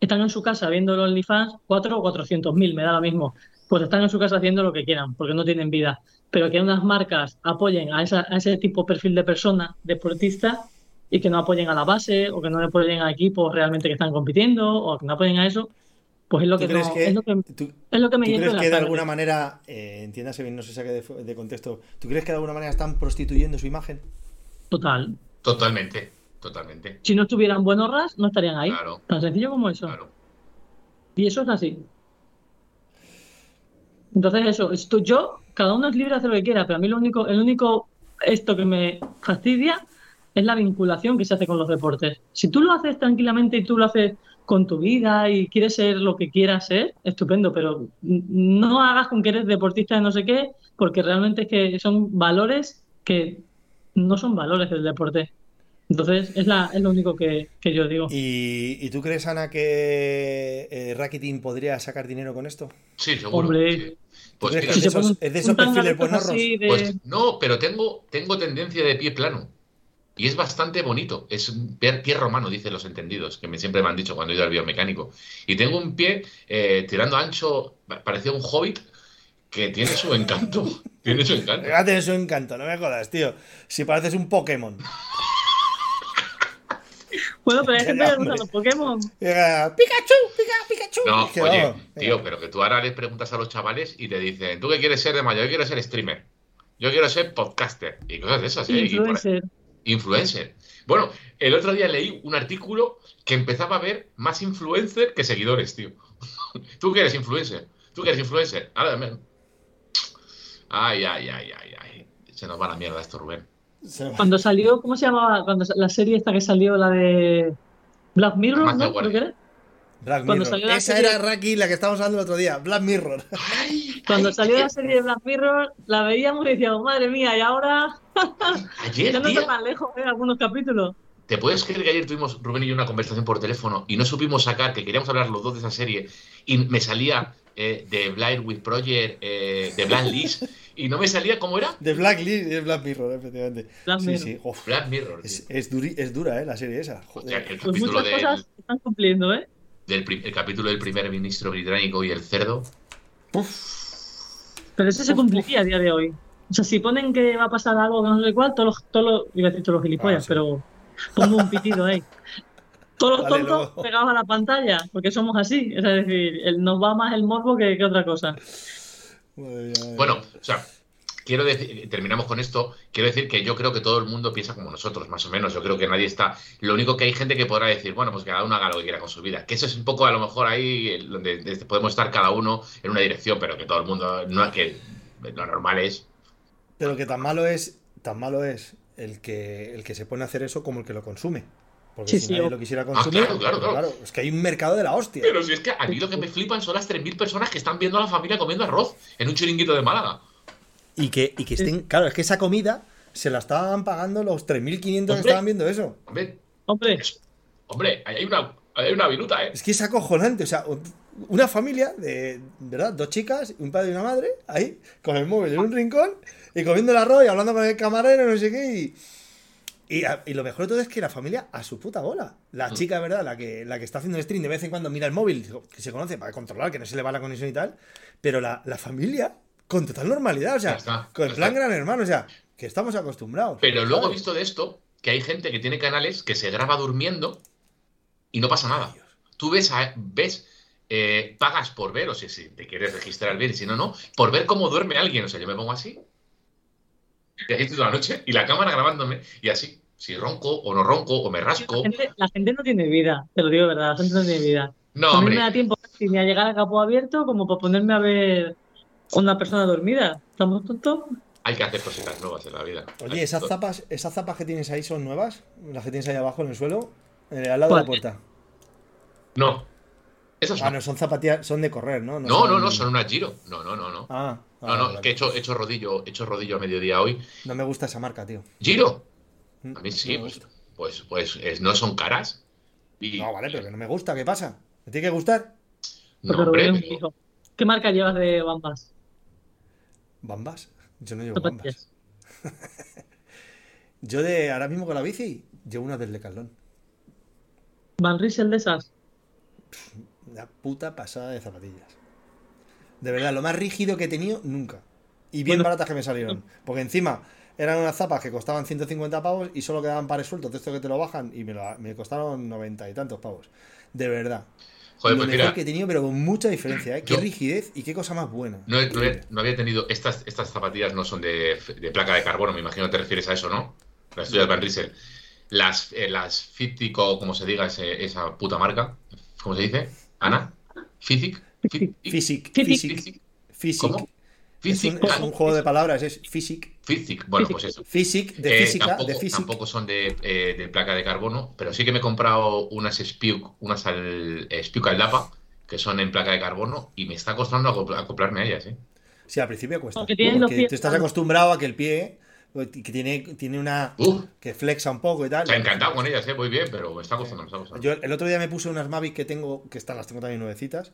están en su casa viendo los OnlyFans, cuatro o cuatrocientos mil, me da lo mismo, pues están en su casa haciendo lo que quieran, porque no tienen vida. Pero que unas marcas apoyen a, esa- a ese tipo de perfil de persona, deportista, y que no apoyen a la base, o que no apoyen a equipos realmente que están compitiendo, o que no apoyen a eso, pues es lo ¿Tú que, no- que, es lo que, tú- es lo que me tú crees que de alguna manera, eh, entiéndase bien, no se saque de, de contexto, ¿tú crees que de alguna manera están prostituyendo su imagen? Total. Totalmente, totalmente. Si no estuvieran buenos ras, no estarían ahí. Claro, Tan sencillo como eso. claro. Y eso es así. Entonces eso, esto yo, cada uno es libre de hacer lo que quiera, pero a mí lo único, el único esto que me fastidia es la vinculación que se hace con los deportes. Si tú lo haces tranquilamente y tú lo haces con tu vida y quieres ser lo que quieras ser, estupendo, pero no hagas con que eres deportista de no sé qué, porque realmente es que son valores que no son valores del deporte. Entonces es, la, es lo único que, que yo digo. ¿Y, y tú crees, Ana, que eh, Rakitin podría sacar dinero con esto? Sí, seguro. Hombre. sí. ¿Tú Pues mira, Si es de esos, es de perfiles de- Pues no, pero tengo, tengo tendencia de pie plano. Y es bastante bonito. Es un pie, pie romano, dicen los entendidos, que me, siempre me han dicho cuando he ido al biomecánico. Y tengo un pie eh, tirando ancho, parecía un hobbit, que tiene su encanto. Tiene su encanto. Fíjate en su encanto, no me jodas, tío. Si pareces un Pokémon. Bueno, pero hay gente que gusta los Pokémon. Llega, Pikachu, Pika, Pikachu. No, oye, vamos, tío, pero que tú ahora les preguntas a los chavales y te dicen, ¿tú qué quieres ser de mayor? Yo quiero ser streamer. Yo quiero ser podcaster. Y cosas de esas, ¿eh? Por ahí- Influencer. Influencer. Bueno, el otro día leí un artículo que empezaba a ver más influencer que seguidores, tío. ¿Tú que eres influencer? ¿Tú que eres influencer? Ahora, Ay, ay, ay, ay, ay. Se nos va la mierda esto, Rubén. Cuando salió, ¿cómo se llamaba? Cuando la serie esta que salió, la de Black Mirror, ¿no? Creo que era. Black Cuando Mirror. salió la Esa serie- era Raki, la que estábamos hablando el otro día. Black Mirror. Ay, Cuando ay, salió la serie de Black Mirror, la veíamos y decíamos, madre mía, y ahora Ayer, ya no está tan lejos de algunos capítulos. ¿te puedes creer que ayer tuvimos Rubén y yo una conversación por teléfono y no supimos sacar, que queríamos hablar los dos de esa serie y me salía eh, de Blair with Project, eh, de Black List y no me salía, ¿cómo era? De Black de Black Mirror, efectivamente. Black sí, Mirror. sí. Uf, Black Mirror. es, es, duri- es dura, ¿eh? La serie esa. Hostia, Joder. el Pues capítulo muchas del, cosas están cumpliendo, ¿eh? del el capítulo del primer ministro británico y el cerdo. Pero eso se cumpliría a día de hoy. O sea, si ponen que va a pasar algo que no sé cuál, todos los, todos los, iba a decir todos los gilipollas, Ah, sí. pero pongo un pitido ahí. Todos los tontos luego. pegados a la pantalla, porque somos así. Es decir, el- nos va más el morbo que, que otra cosa. Bueno, o sea, quiero decir, terminamos con esto, quiero decir que yo creo que todo el mundo piensa como nosotros, más o menos. Yo creo que nadie está. Lo único que hay gente que podrá decir, bueno, pues cada uno haga lo que quiera con su vida. Que eso es un poco a lo mejor ahí donde donde podemos estar cada uno en una dirección, pero que todo el mundo no es que lo normal es Pero que tan malo es, tan malo es el que, el que se pone a hacer eso como el que lo consume. Porque Sí, si sí, nadie o- lo quisiera Ah, consumir, claro, claro, claro. claro, es que hay un mercado de la hostia. Pero si es que a mí lo que me flipan son las 3.000 personas que están viendo a la familia comiendo arroz en un chiringuito de Málaga. Y que, y que estén, claro, es que esa comida se la estaban pagando los 3.500 que estaban viendo eso. Hombre, Hombre, es- hombre, ahí hay una, ahí hay una viruta, ¿eh? Es que es acojonante, o sea, una familia de, ¿verdad? Dos chicas, un padre y una madre, ahí, con el móvil en un rincón, y comiendo el arroz y hablando con el camarero, no sé qué, y, y, a- y lo mejor de todo es que la familia a su puta bola. La Mm. chica, ¿verdad? La que, la que está haciendo el stream, de vez en cuando mira el móvil, que se conoce para controlar, que no se le va la conexión y tal, pero la, la familia, con total normalidad, o sea, está, con ya plan está. gran hermano, o sea, que estamos acostumbrados. Pero luego he visto de esto que hay gente que tiene canales que se graba durmiendo y no pasa nada. Tú ves, a- ves eh, pagas por ver, o si te quieres registrar bien, y si no, no, por ver cómo duerme alguien. O sea, yo me pongo así, y aquí estoy toda la noche, y la cámara grabándome, y así, si ronco o no ronco, o me la rasco. gente, la gente no tiene vida, te lo digo de verdad, la gente no tiene vida. No, a mí hombre, me da tiempo casi ni a llegar al capó abierto como para ponerme a ver una persona dormida. ¿Estamos tontos? hay que hacer cositas nuevas en la vida. Oye, esas zapas, esas zapas que tienes ahí son nuevas, las que tienes ahí abajo en el suelo, eh, al lado de la puerta. No, esas Ah, no. no, son zapatillas, son de correr, ¿no? No, no, no, son una giro. No, no, no, no. Ah, No, ah, no, vale, que he hecho, he hecho rodillo, he hecho rodillo a mediodía hoy. No me gusta esa marca, tío. Giro. Mm, A mí sí, no pues, pues, pues es- no son caras. Y, No, vale, pero que no me gusta, ¿qué pasa? ¿Me tiene que gustar? No, Porque hombre, pero- ¿Qué marca llevas de Bambas? ¿Bambas? Yo no llevo bambas. Yo de ahora mismo con la bici, llevo una del Decathlon. Van Riesel de esas. Una puta pasada de zapatillas. De verdad, lo más rígido que he tenido nunca. Y bien Bueno. baratas que me salieron. Porque encima eran unas zapas que costaban 150 pavos y solo quedaban pares sueltos de esto que te lo bajan y me, lo- me costaron 90 y tantos pavos. De verdad. Joder, lo pues mejor mira, que he tenido, pero con mucha diferencia, ¿eh? Qué Yo- rigidez y qué cosa más buena. no, había tenido. Estas, estas zapatillas no son de, de placa de carbono, me imagino que te refieres a eso, ¿no? Las tuyas Van Riesel. Las, eh, las Fizik o como se diga ese- esa puta marca. ¿Cómo se dice? ¿Ana? Physic, Physic. Physic, ¿Fizik? Physic. ¿Cómo? Es un, ¿Fizik? es un juego de palabras, es Physic. Physic. Bueno, Physic. pues eso. Physic, de Eh, física, tampoco, de Physic. tampoco son de, eh, de placa de carbono, pero sí que me he comprado unas Spiuk, unas al, eh, Spiuk Aldapa, que son en placa de carbono, y me está costando acopl- acoplarme a ellas, ¿eh? Sí, al principio cuesta. Porque Porque pies tú estás acostumbrado a que el pie, que tiene, tiene una. Uf, que flexa un poco y tal. está encantado con ellas, ¿eh? Muy bien, pero me está costando, me está costando. Yo el otro día me puse unas Mavic que tengo, que están, las tengo también nuevecitas,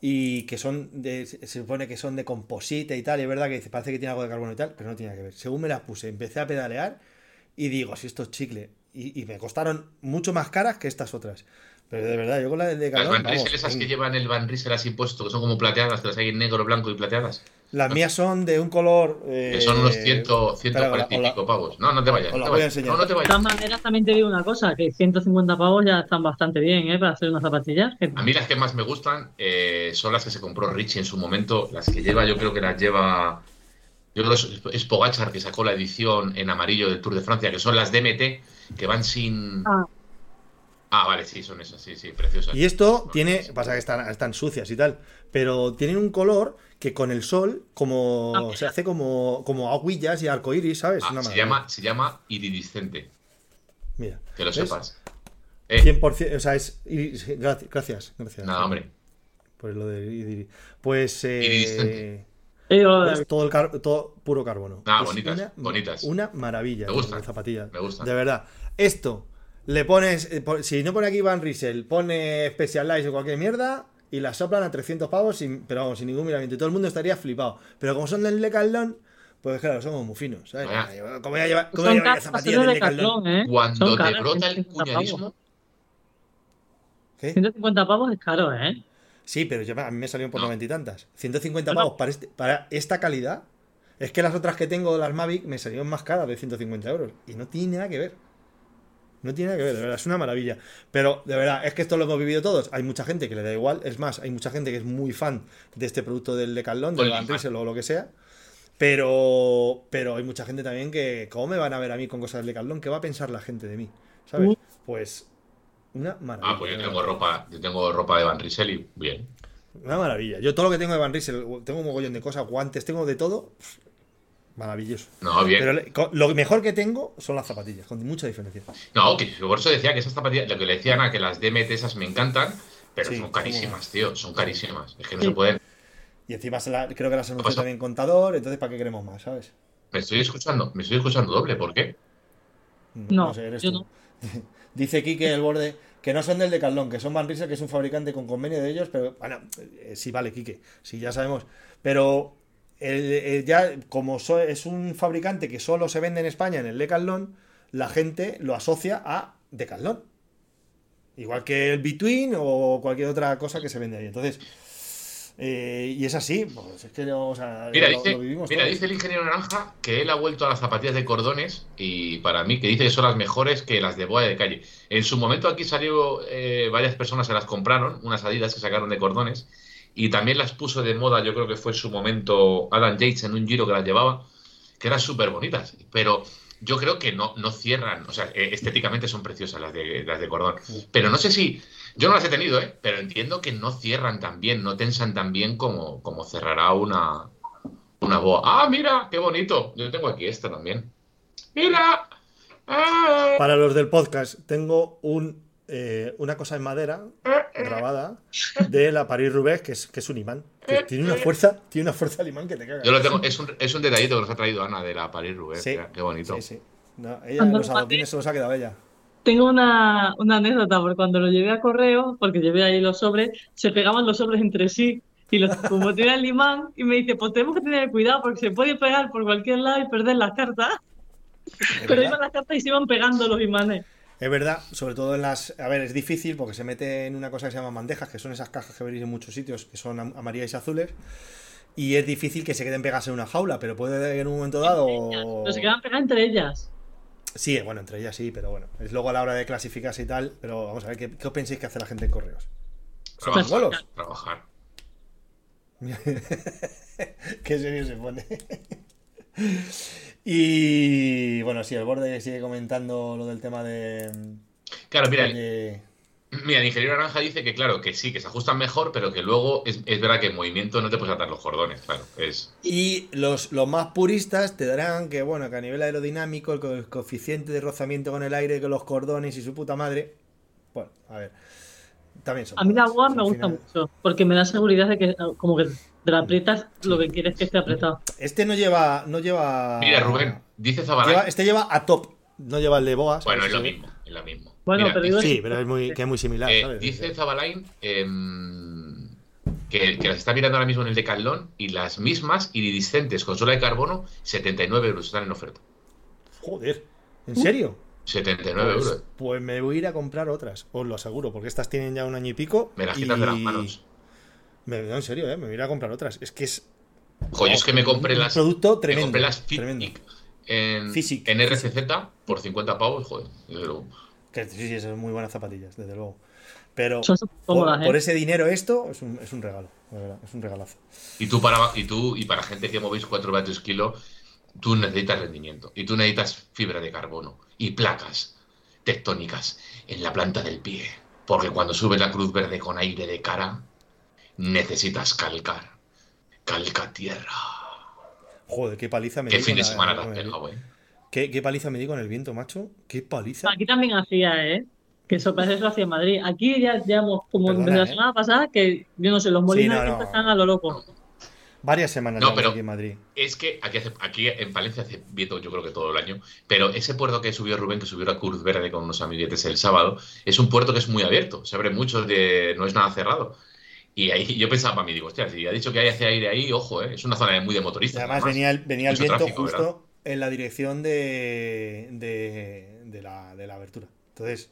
y que son de, se supone que son de composite y tal, y es verdad que parece que tiene algo de carbono y tal, pero no tiene que ver. Según me las puse, empecé a pedalear y digo, si esto es chicle, y, y me costaron mucho más caras que estas otras. Pero de verdad, yo con la de Las Decathlon, Van Riesel esas en- que llevan el Van Riesel así puesto, que son como plateadas, que las hay en negro, blanco y plateadas. Las mías son de un color... Que eh, son unos 100, 140 y pico pavos. No, no te vayas. Te voy a vayas. No, no te De vayas. todas maneras, también te digo una cosa, que 150 pavos ya están bastante bien, ¿eh? Para hacer unas zapatillas. A mí las que más me gustan eh, son las que se compró Richie en su momento, las que lleva, yo creo que las lleva, yo creo que es, Pogachar que sacó la edición en amarillo del Tour de Francia, que son las DMT, que van sin... Ah. Ah, vale, sí, son esas, sí, sí, preciosas. Y esto No, tiene, sí. pasa que están, están sucias y tal, pero tienen un color que con el sol, como Ah, se hace como, como aguillas y arcoiris, ¿sabes? Ah, se, llama, se llama iridiscente, Mira, que lo ¿ves? sepas. Eh, 100%, o sea, es. iris- Gracias, gracias. nada, hombre. Pues lo de iris- Pues. eh, de- pues todo el car- todo puro carbono. Ah, Es bonitas, una, bonitas. Una maravilla Me gustan, de zapatillas. me gustan. De verdad. Esto, le pones. eh, Si no pone aquí Van Riesel, pone Specialized o cualquier mierda. Y la soplan a 300 pavos, sin, pero vamos, sin ningún miramiento. Y todo el mundo estaría flipado. Pero como son del Decathlon, pues claro, somos muy finos. ¿sabes? Vaya. ¿Cómo voy a llevar, cómo voy a llevar caras zapatillas de del? Decathlon, ¿eh? Cuando Son te caras, brota el 150 pavos. cuñadismo, ¿Qué? 150 pavos es caro, ¿eh? Sí, pero yo, a mí me salieron por No. noventa y tantas. 150 Bueno. pavos para, este- para esta calidad. Es que las otras que tengo, las Mavic, me salieron más caras de 150 euros. Y no tiene nada que ver. No tiene nada que ver, de verdad, es una maravilla. Pero, de verdad, es que esto lo hemos vivido todos. Hay mucha gente que le da igual. Es más, hay mucha gente que es muy fan de este producto del Decathlon, del Van o lo que sea. Pero, pero hay mucha gente también que, ¿cómo me van a ver a mí con cosas del Decathlon? ¿Qué va a pensar la gente de mí? ¿Sabes? Pues, una maravilla. ah, pues yo tengo ropa, yo tengo ropa de Van Riesel y bien. Una maravilla. Yo todo lo que tengo de Van Riesel, tengo un mogollón de cosas, guantes, tengo de todo. Maravilloso. No, bien. Pero lo mejor que tengo son las zapatillas, con mucha diferencia. No, que por eso decía que esas zapatillas, lo que le decía Ana, que las DMT esas me encantan, pero Sí, son carísimas, tío, son carísimas. Es que no Sí. se pueden. Y encima se la- creo que las anunció también contador, entonces ¿para qué queremos más, sabes? Me estoy escuchando, me estoy escuchando doble, ¿por qué? No, sé, eres yo tú. no. Dice Kike el borde que no son del Decathlon, que son Van Risa, que es un fabricante con convenio de ellos, pero bueno, eh, sí vale, Kike, sí ya sabemos. Pero el- el ya como so- es un fabricante que solo se vende en España en el Decathlon, la gente lo asocia a Decathlon. Igual que el Between o cualquier otra cosa que se vende ahí. Entonces, eh, y es así, pues es que no, o sea, Mira, lo- dice, lo vivimos mira, dice el ingeniero Naranja que él ha vuelto a las zapatillas de cordones y para mí que dice que son las mejores que las de boa de calle. En su momento aquí salió, eh, varias personas se las compraron, unas adidas que sacaron de cordones y también las puso de moda, yo creo que fue en su momento Adam Yates en un giro que las llevaba, que eran súper bonitas, pero yo creo que no, no cierran, o sea, eh, estéticamente son preciosas las de, las de cordón, pero no sé si, yo no las he tenido, ¿eh? pero entiendo que no cierran tan bien, no tensan tan bien como, como cerrará una, una boa. ¡Ah, mira! ¡Qué bonito! Yo tengo aquí esta también. ¡Mira! ¡Ah! Para los del podcast, tengo un, eh, una cosa en madera grabada de la Paris Roubaix, que es, que es un imán. Que tiene una fuerza, tiene una fuerza el imán que te caga. Yo lo tengo, es un, es un detallito que nos ha traído Ana de la Paris Roubaix. Sí. Qué bonito. Sí, sí. No, ella Cuando los lo adoquines se los ha quedado ella. Tengo una, una anécdota, porque cuando lo llevé a correo, porque llevé ahí los sobres, se pegaban los sobres entre sí. Y los, como tenía el imán, y me dice, pues tenemos que tener cuidado porque se puede pegar por cualquier lado y perder las cartas. Pero iban las cartas y se iban pegando los imanes. Es verdad, sobre todo en las. A ver, es difícil porque se mete en una cosa que se llama bandejas, que son esas cajas que veréis en muchos sitios, que son am- amarillas y azules. Y es difícil que se queden pegadas en una jaula, pero puede en un momento dado. Pero se quedaban pegadas entre ellas. Sí, bueno, entre ellas sí, pero bueno. Es luego a la hora de clasificarse y tal. Pero vamos a ver, ¿qué, qué os pensáis que hace la gente en correos? Trabajar. bolos? Trabajar. Qué serio se pone. Y bueno, sí, el borde sigue comentando lo del tema de. Claro, mira, de- mira, el ingeniero Naranja dice que claro, que sí, que se ajustan mejor, pero que luego es, es verdad que en movimiento no te puedes atar los cordones, claro. Es, Y los, los más puristas te darán que, bueno, que a nivel aerodinámico, el, co- el coeficiente de rozamiento con el aire, que los cordones y su puta madre. Bueno, a ver. También son. A mí la Al me gusta final- mucho, porque me da seguridad de que como que te la aprietas lo que quieres que esté apretado. Este no lleva. No lleva. Mira, Rubén, dice Zabalay. lleva- este lleva a top. No lleva el de boas. Bueno, es lo mismo, es lo mismo. Bueno, Mira, pero digo- Sí, pero es muy, que es muy similar, Eh, ¿sabes? dice Zabalain em, que, que las está mirando ahora mismo en el Decathlon y las mismas iridiscentes con suela de carbono, 79 euros están en oferta. Joder. ¿En serio? 79 Pues, euros. pues me voy a ir a comprar otras, os lo aseguro, porque estas tienen ya un año y pico. Me las y- quitas de las manos. Me, no, en serio, ¿eh? me voy a ir a comprar otras. Es que es Joder, es que me compré un las. producto me tremendo. compré las tremendo. Fitbit en, Physic. en RCZ por 50 pavos, joder. desde luego. Que sí, sí, son muy buenas zapatillas, desde luego. Pero Son súper por, ¿eh? ese dinero esto es un, es un regalo, de verdad, es un regalazo. Y tú para y tú y para gente que movéis 4 vatios kilo, tú necesitas rendimiento y tú necesitas fibra de carbono y placas tectónicas en la planta del pie, porque cuando subes la cruz verde con aire de cara, necesitas calcar. Calca tierra. Joder, qué paliza me Qué di fin con de semana te has pegado, eh. ¿Qué, qué paliza me di con el viento, macho. Qué paliza. Aquí también hacía, ¿eh? Que eso parece eso hacia Madrid. Aquí ya llevamos como Perdona, desde la ¿eh? semana pasada que, yo no sé, los molinos no, de no. están a lo loco. Varias semanas No, pero- aquí en Madrid. Es que aquí, hace- aquí en Valencia hace viento, yo creo que todo el año, pero ese puerto que subió Rubén, que subió la Cruz Verde con unos amiguetes el sábado, es un puerto que es muy abierto, se abre mucho, de, no es nada cerrado. Y ahí yo pensaba para mí, digo, hostia, si ha dicho que hay hace aire ahí, ojo, eh, es una zona muy de motoristas. además además. venía el, venía el viento tráfico, justo ¿verdad? en la dirección de, de, de la, de la abertura. Entonces,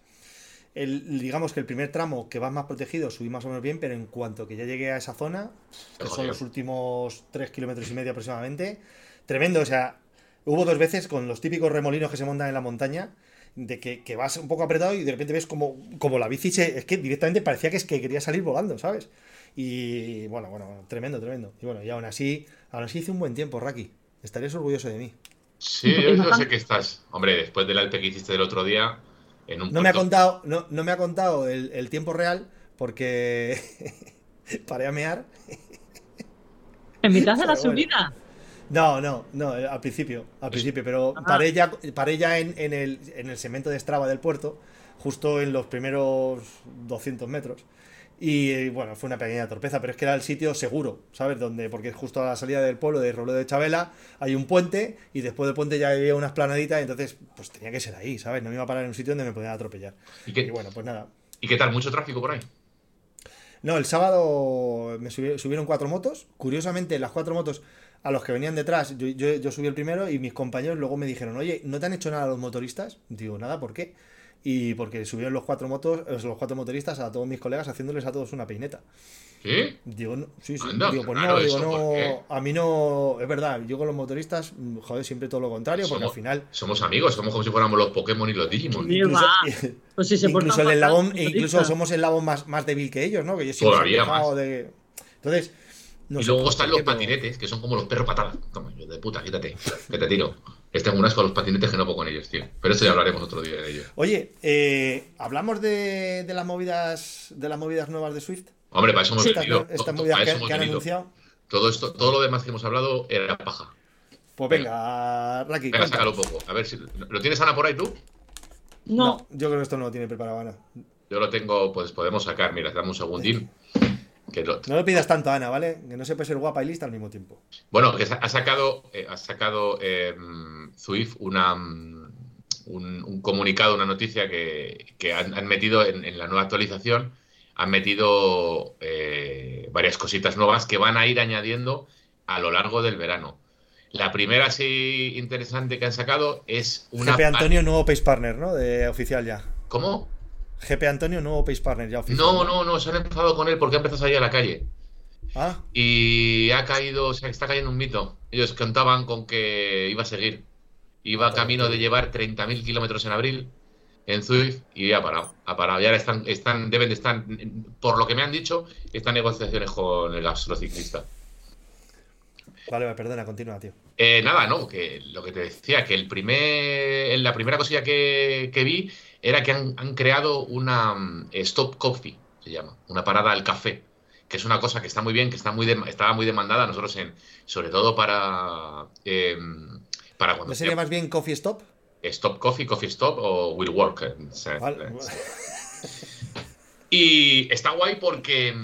el, digamos que el primer tramo que va más protegido subí más o menos bien, pero en cuanto que ya llegué a esa zona, que son los últimos 3 kilómetros y medio aproximadamente, tremendo. O sea, hubo dos veces con los típicos remolinos que se montan en la montaña, de que, que vas un poco apretado y de repente ves como, como la bici se, es que directamente parecía que es que quería salir volando, ¿sabes? Y bueno, bueno, tremendo, tremendo. Y bueno, y aún así, aún así hice un buen tiempo, Raki. Estarías orgulloso de mí. Sí, yo, yo sé que estás. Hombre, después del Alpe que hiciste del otro día, en un No me ha contado, no, no me ha contado el, el tiempo real porque paré a mear. En mitad de la bueno. subida. No, no, no, eh, al principio, al principio, pero paré ya, paré ya en, en, el, en el segmento de Strava del puerto, justo en los primeros 200 metros. Y bueno, fue una pequeña torpeza, pero es que era el sitio seguro, ¿sabes? Donde, porque justo a la salida del pueblo de Robledo de Chabela hay un puente y después del puente ya había unas planaditas, entonces pues tenía que ser ahí, ¿sabes? No me iba a parar en un sitio donde me podían atropellar. ¿Y, qué, y bueno, pues nada. ¿Y qué tal? ¿Mucho tráfico por ahí? No, el sábado me subieron cuatro motos. Curiosamente, las cuatro motos a los que venían detrás, yo, yo, yo subí el primero y mis compañeros luego me dijeron, oye, ¿no te han hecho nada los motoristas? Digo, nada, ¿por qué? Y porque subieron los cuatro motos, eh, los cuatro motoristas a todos mis colegas haciéndoles a todos una peineta. ¿Sí? Digo, no, sí, sí. digo, pues no, digo, no, a mí no, es verdad, yo con los motoristas, mm, joder, siempre todo lo contrario, porque somos, al final... Somos amigos, somos como si fuéramos los Pokémon y los Digimon. Incluso, pues sí, se incluso, el eslabón, incluso somos el eslabón más, más débil que ellos, ¿no? Que yo siempre Todavía más. De... Entonces... No y luego están los patinetes, que son como los perros patadas. Toma, yo de puta, quítate, que te tiro. Es tengo unas con los patinetes que no puedo con ellos, tío. Pero eso ya hablaremos otro día de ello. Oye, eh, ¿hablamos de, de, las movidas de las movidas nuevas de Swift? Hombre, para eso hemos sí, venido. Estas, movidas que, que han anunciado. Todo esto, todo lo demás que hemos hablado era paja. Pues venga, Raki. Venga, sácalo un poco. A ver si. ¿Lo tienes, Ana, por ahí tú? No. no. Yo creo que esto no lo tiene preparado, Ana. Yo lo tengo, pues podemos sacar. Mira, dame un segundín. Que lo... No lo pidas tanto, Ana, ¿vale? Que no se puede ser guapa y lista al mismo tiempo. Bueno, ha sacado, eh, ha sacado eh, Zwift una, un, un, comunicado, una noticia que, que han, han, metido en, en, la nueva actualización. Han metido eh, varias cositas nuevas que van a ir añadiendo a lo largo del verano. La primera así interesante que han sacado es una... GP Antonio, nuevo Pace Partner, ¿no? De oficial ya. ¿Cómo? GP Antonio, nuevo Pace Partner ya oficial. No, no, no, se han enfadado con él porque ha empezado a salir a la calle. Ah. Y ha caído, o sea, está cayendo un mito. Ellos contaban con que iba a seguir. Iba camino de llevar 30.000 kilómetros en abril en Zwift y ha parado. Ha parado. Y ahora están, están, deben de estar, por lo que me han dicho, están negociaciones con el astrociclista. Vale, vale, perdona, continúa, tío. Eh, nada, no, que lo que te decía, que el primer, la primera cosilla que, que vi era que han, han, creado una um, Stop Coffee, se llama, una parada al café, que es una cosa que está muy bien, que está muy de, estaba muy demandada nosotros en, sobre todo para, eh, para cuando... ¿No sería más bien Coffee Stop? Stop Coffee, Coffee Stop o Will Work. Vale. Y está guay porque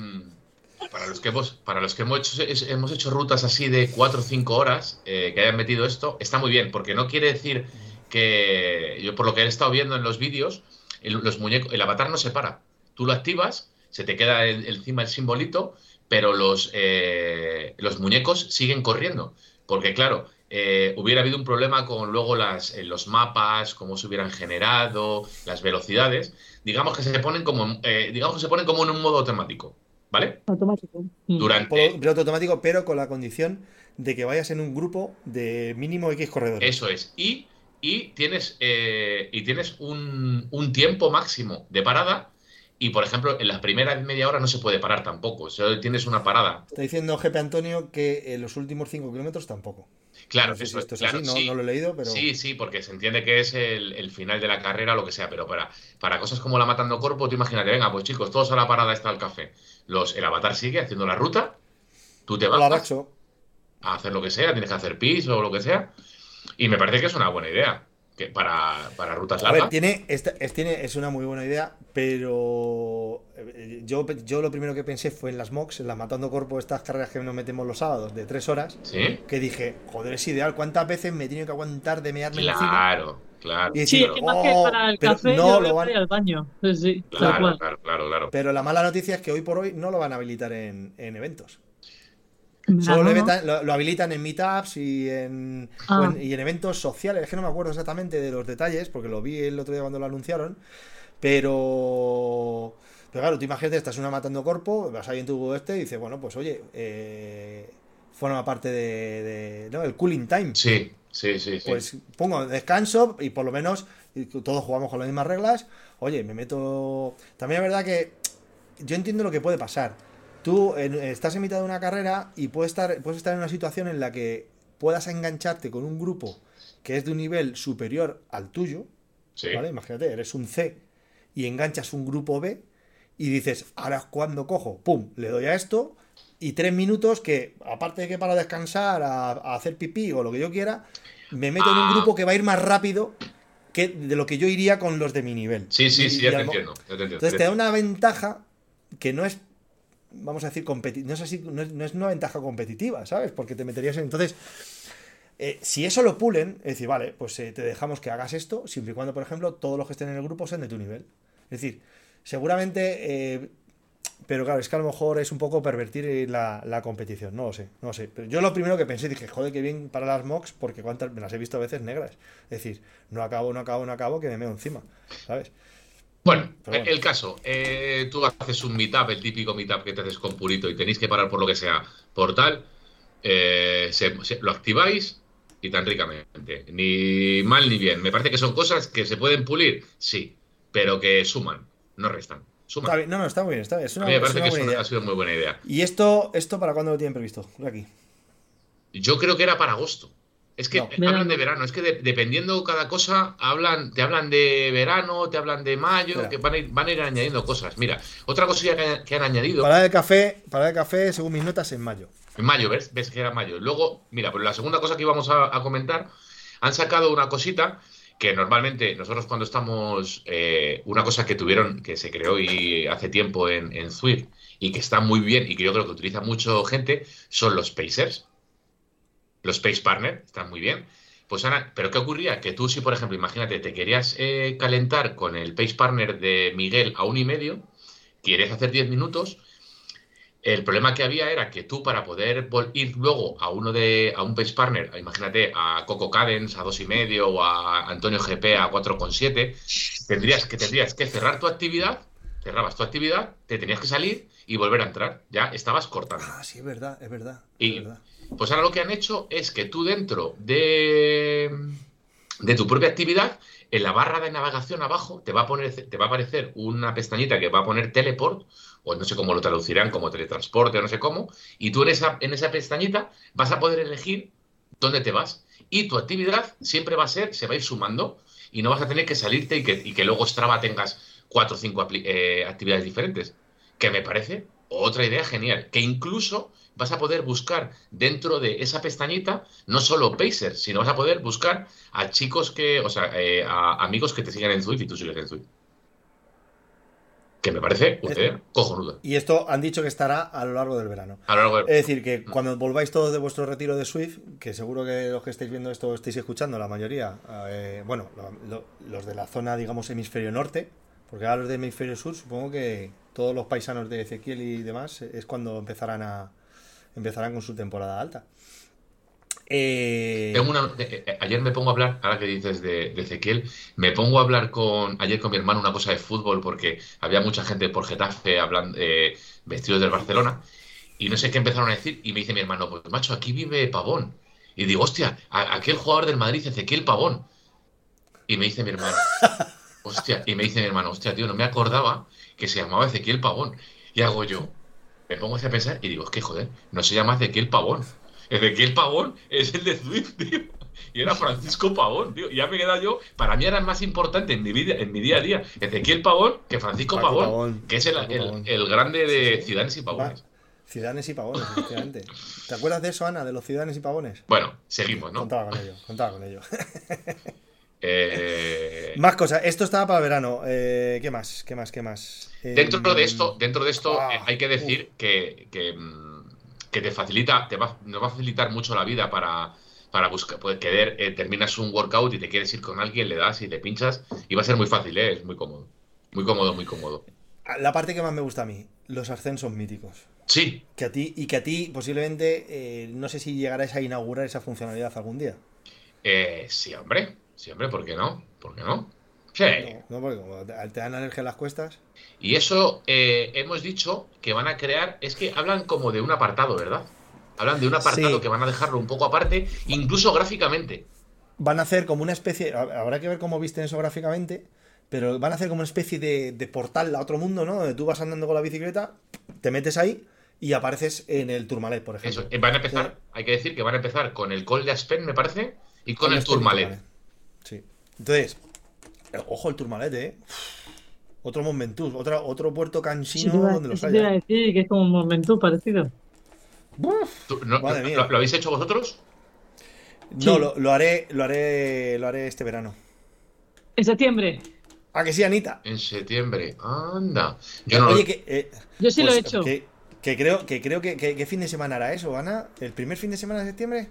para los que hemos, para los que hemos hecho, hemos hecho rutas así de 4 o 5 horas eh, que hayan metido esto, está muy bien, porque no quiere decir que yo por lo que he estado viendo en los vídeos, el, los muñecos, el avatar no se para. Tú lo activas, se te queda el, encima el simbolito, pero los, eh, los muñecos siguen corriendo. Porque claro, eh, hubiera habido un problema con luego las, eh, los mapas, cómo se hubieran generado, las velocidades. Digamos que se ponen como, eh, digamos que se ponen como en un modo automático. ¿Vale? Automático. Durante... Piloto automático, pero con la condición de que vayas en un grupo de mínimo X corredores. Eso es. Y, y tienes, eh, y tienes un, un, tiempo máximo de parada. Y, por ejemplo, en las primeras media hora no se puede parar tampoco. Solo tienes una parada. Está diciendo GP Antonio que en los últimos 5 kilómetros tampoco. Claro, no sé eso, si esto es claro, así, no, sí. no, lo he leído, pero. Sí, sí, porque se entiende que es el, el, final de la carrera lo que sea, pero para, para cosas como la Matando Corpo, tú imagínate, venga, pues chicos, todos a la parada está el café. Los, el avatar sigue haciendo la ruta, tú te vas a hacer lo que sea, tienes que hacer pis o lo que sea, y me parece que es una buena idea. Que para, para rutas largas. A ver, tiene, es, tiene, es una muy buena idea, pero yo, yo lo primero que pensé fue en las MOX, en las Matando Corpo, estas carreras que nos metemos los sábados de tres horas, ¿Sí? que dije, joder, es ideal, ¿cuántas veces me he tenido que aguantar de mearme Claro, encima? claro. Y decir, sí, es que más que para el café, no yo lo voy van... al baño. Sí, sí, claro, claro, claro, claro, Pero la mala noticia es que hoy por hoy no lo van a habilitar en, en eventos. Solo lo, evitan, lo, lo, habilitan en meetups y en, Ah. en, y en eventos sociales. Es que no me acuerdo exactamente de los detalles, porque lo vi el otro día cuando lo anunciaron. Pero. Pero claro, tú imagínate, estás una matando corpo, vas ahí en tu este y dices, bueno, pues oye, eh, forma parte de, de, ¿no? El cooling time. Sí, sí, sí, sí. Pues pongo descanso y por lo menos todos jugamos con las mismas reglas. Oye, me meto. También es verdad que yo entiendo lo que puede pasar. Tú estás en mitad de una carrera y puedes estar, puedes estar en una situación en la que puedas engancharte con un grupo que es de un nivel superior al tuyo. sí. ¿vale? Imagínate, eres un C y enganchas un grupo B y dices, ahora es cuando cojo, pum, le doy a esto y tres minutos que, aparte de que para descansar, a, hacer pipí o lo que yo quiera, me meto en un Ah. grupo que va a ir más rápido que de lo que yo iría con los de mi nivel. Sí, sí, sí, ya te entiendo. ya te entiendo. Entonces te da una ventaja que no es, vamos a decir, no es así, no es, no es una ventaja competitiva, ¿sabes? Porque te meterías en... Entonces, eh, si eso lo pulen, es decir, vale, pues eh, te dejamos que hagas esto, siempre y cuando, por ejemplo, todos los que estén en el grupo sean de tu nivel. Es decir, seguramente... eh, pero claro, es que a lo mejor es un poco pervertir eh, la, la competición, no lo sé, no lo sé. Pero yo lo primero que pensé, dije, joder, qué bien para las mocks, porque cuántas me las he visto a veces negras. Es decir, no acabo, no acabo, no acabo, que me meo encima, ¿sabes? Bueno, el caso, eh, tú haces un meetup, el típico meetup que te haces con Purito y tenéis que parar por lo que sea, por tal, eh, se- se- lo activáis y tan ricamente. Ni mal ni bien. Me parece que son cosas que se pueden pulir, sí, pero que suman, no restan. Suman. Está bien, no, no, está muy bien, está bien. Es A una, mí me es parece una que una- ha sido muy buena idea. ¿Y esto, esto para cuándo lo tienen previsto? Aquí. Yo creo que era para agosto. Es que No. eh, hablan de verano, es que de- dependiendo cada cosa, hablan, te hablan de verano, te hablan de mayo, que van a, ir, van a ir añadiendo cosas. Mira, otra cosilla que, que han añadido. Para el café, para el café, según mis notas, en mayo. En mayo, ¿ves? Ves que era mayo. Luego, mira, pero la segunda cosa que íbamos a, a comentar, han sacado una cosita que normalmente nosotros cuando estamos, eh, una cosa que tuvieron, que se creó y hace tiempo en, en Swift y que está muy bien y que yo creo que utiliza mucho gente, son los Pacers. Los Pace Partner, están muy bien. Pues Ana, pero ¿qué ocurría? Que tú si, por ejemplo, imagínate, te querías eh, calentar con el Pace Partner de Miguel a un y medio, quieres hacer 10 minutos, el problema que había era que tú para poder ir luego a uno de a un pace partner, imagínate a Coco Cadence a dos y medio o a Antonio GP a 4,7, tendrías que tendrías que cerrar tu actividad, cerrabas tu actividad, te tenías que salir y volver a entrar. Ya estabas cortando. Ah, sí, es verdad, es verdad. Y- es verdad. Pues ahora lo que han hecho es que tú dentro de, tu propia actividad, en la barra de navegación abajo, te va a poner, te va a aparecer una pestañita que va a poner teleport, o no sé cómo lo traducirán, como teletransporte o no sé cómo, y tú en esa, en esa pestañita vas a poder elegir dónde te vas. Y tu actividad siempre va a ser, se va a ir sumando, y no vas a tener que salirte y que, y que luego Strava tengas cuatro o cinco eh, actividades diferentes. Que me parece otra idea genial. Que incluso vas a poder buscar dentro de esa pestañita no solo Pacers, sino vas a poder buscar a chicos que, o sea, eh, a amigos que te sigan en Swift y tú sigues en Swift. Que me parece idea cojonuda. Y esto han dicho que estará a lo largo del verano. A lo largo de- Es decir, que cuando volváis todos de vuestro retiro de Swift, que seguro que los que estáis viendo esto estáis escuchando, la mayoría, eh, bueno, lo- lo- los de la zona, digamos, hemisferio norte, porque ahora los de hemisferio sur, supongo que todos los paisanos de Ezequiel y demás eh, es cuando empezarán a empezarán con su temporada alta. Eh, Tengo una- eh, eh, ayer me pongo a hablar, ahora que dices de, de Ezequiel, me pongo a hablar con ayer con mi hermano una cosa de fútbol porque había mucha gente por Getafe hablando, eh, vestidos del Barcelona y no sé qué empezaron a decir y me dice mi hermano, pues macho, aquí vive Pavón. Y digo, hostia, a- aquel jugador del Madrid, Ezequiel Pavón. Y me dice mi hermano, hostia, y me dice mi hermano, hostia, tío, no me acordaba que se llamaba Ezequiel Pavón. Y hago yo, me pongo a pensar y digo, es que joder, no se llama Ezequiel Pavón. Ezequiel Pavón es el de Swift, tío. Y era Francisco Pavón, tío. Y ya me he quedado yo, para mí era más importante en mi vida, en mi día a día, Ezequiel Pavón que Francisco Pavón, Pavón. que es el, el grande de Sí, sí. Ciudadanos y Pavones. Ciudadanos y pavones, efectivamente. ¿Te acuerdas de eso, Ana, de los ciudadanos y pavones? Bueno, seguimos, ¿no? Contaba con ello, contaba con ello. Eh, Más cosas. Esto estaba para el verano. Eh, ¿Qué más? ¿Qué más? ¿Qué más? Dentro de esto, dentro de esto ah, eh, hay que decir que, que, mm, que te facilita, te va, nos va a facilitar mucho la vida para, para buscar, pues, querer, terminas un workout y te quieres ir con alguien, le das y le pinchas y va a ser muy fácil, es muy cómodo. Muy cómodo, muy cómodo. La parte que más me gusta a mí, los ascensos míticos. Sí, Que a ti, y que a ti posiblemente, no sé si llegarás a inaugurar esa funcionalidad algún día. sí, hombre, sí, hombre, ¿por qué no? ¿Por qué no? Sí. No, no, porque como te dan alergia a las cuestas. Y eso eh, hemos dicho que van a crear, es que hablan como de un apartado, ¿verdad? Hablan de un apartado Sí. que van a dejarlo un poco aparte, incluso gráficamente. Van a hacer como una especie. hab- Habrá que ver cómo visten eso gráficamente. Pero van a hacer como una especie de, de portal a otro mundo, ¿no? Donde tú vas andando con la bicicleta, te metes ahí y apareces en el Tourmalet, por ejemplo. Eso, eh, van a empezar, hay que decir que van a empezar con el Col de Aspen, me parece, y con Con el este Tourmalet. Sí. Entonces, eh, ojo el Tourmalet, ¿eh? Otro Mont Ventoux, otra, otro puerto Sí, cansino iba, donde los eso te iba a haya. decir que es como un Momentú parecido. ¿Tú- no- madre no- mía. ¿lo, lo habéis hecho vosotros? No, Sí. lo, lo haré, lo haré, lo haré este verano. En septiembre. ¿A que sí, Anita? En septiembre. Anda. Yo no lo- Oye, que, eh, Yo sí lo he pues, hecho. Que, que creo, que creo que, que- ¿qué fin de semana hará eso, Ana? ¿El primer fin de semana de septiembre?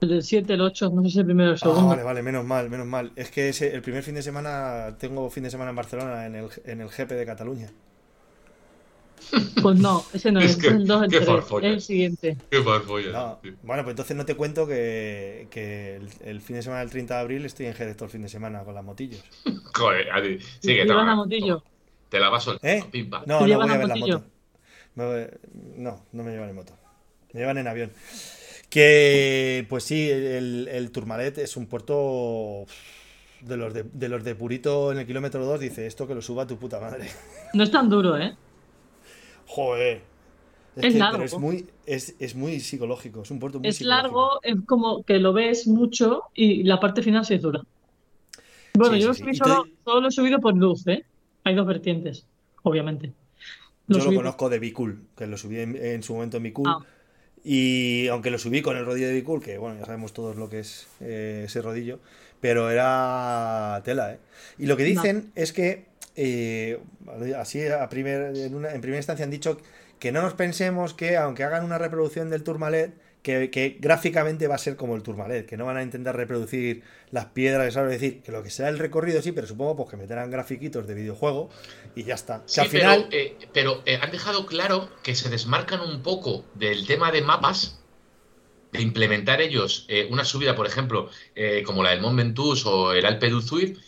El del 7, el 8, no sé si el primero o el Ah, segundo. vale, vale, menos mal, menos mal. Es que ese, el primer fin de semana tengo fin de semana en Barcelona en el, en el GP de Cataluña. Pues no, ese no es, Es que- el 2, el qué 3, farfollas. es el siguiente. Qué farfollas, No. Bueno, pues entonces no te cuento que, que el, el fin de semana del 30 de abril estoy en Jerez todo el fin de semana con las motillos. Joder, Adi, sí, ¿Te que llevas toma, a Motillo? toma. Te la vas soltando. ¿Eh? pim, pam. No, ¿Te no voy a ver la Motillo? moto. Me voy- No, no me llevan en moto. Me llevan en avión. Que, pues sí, el, el Tourmalet es un puerto de los de, de los de Purito en el kilómetro 2. Dice esto que lo suba tu puta madre. No es tan duro, ¿eh? Joder. Es que- largo. Pero es muy, es, es muy psicológico. Es un puerto muy Es largo, es como que lo ves mucho y la parte final sí es dura. Bueno, Sí, yo sí, lo sí. subí te- solo, solo lo he subido por luz, ¿eh? Hay dos vertientes, obviamente. Lo Yo lo subí- conozco de Bicul, que lo subí en, en su momento en Bicul. Ah. Y aunque lo subí con el rodillo de Bicul, que bueno, ya sabemos todos lo que es eh, ese rodillo, pero era tela, ¿eh? Y lo que dicen es que, eh, así a primer, en, una- en primera instancia han dicho que no nos pensemos que aunque hagan una reproducción del Tourmalet, que, que gráficamente va a ser como el Tourmalet, que no van a intentar reproducir las piedras, ¿sabes? Es decir, que lo que será el recorrido sí, pero supongo pues que meterán grafiquitos de videojuego y ya está. Sí, al final... pero, eh, pero, eh, han dejado claro que se desmarcan un poco del tema de mapas, de implementar ellos eh, una subida, por ejemplo, como la del Mont Ventoux o el Alpe d'Huez,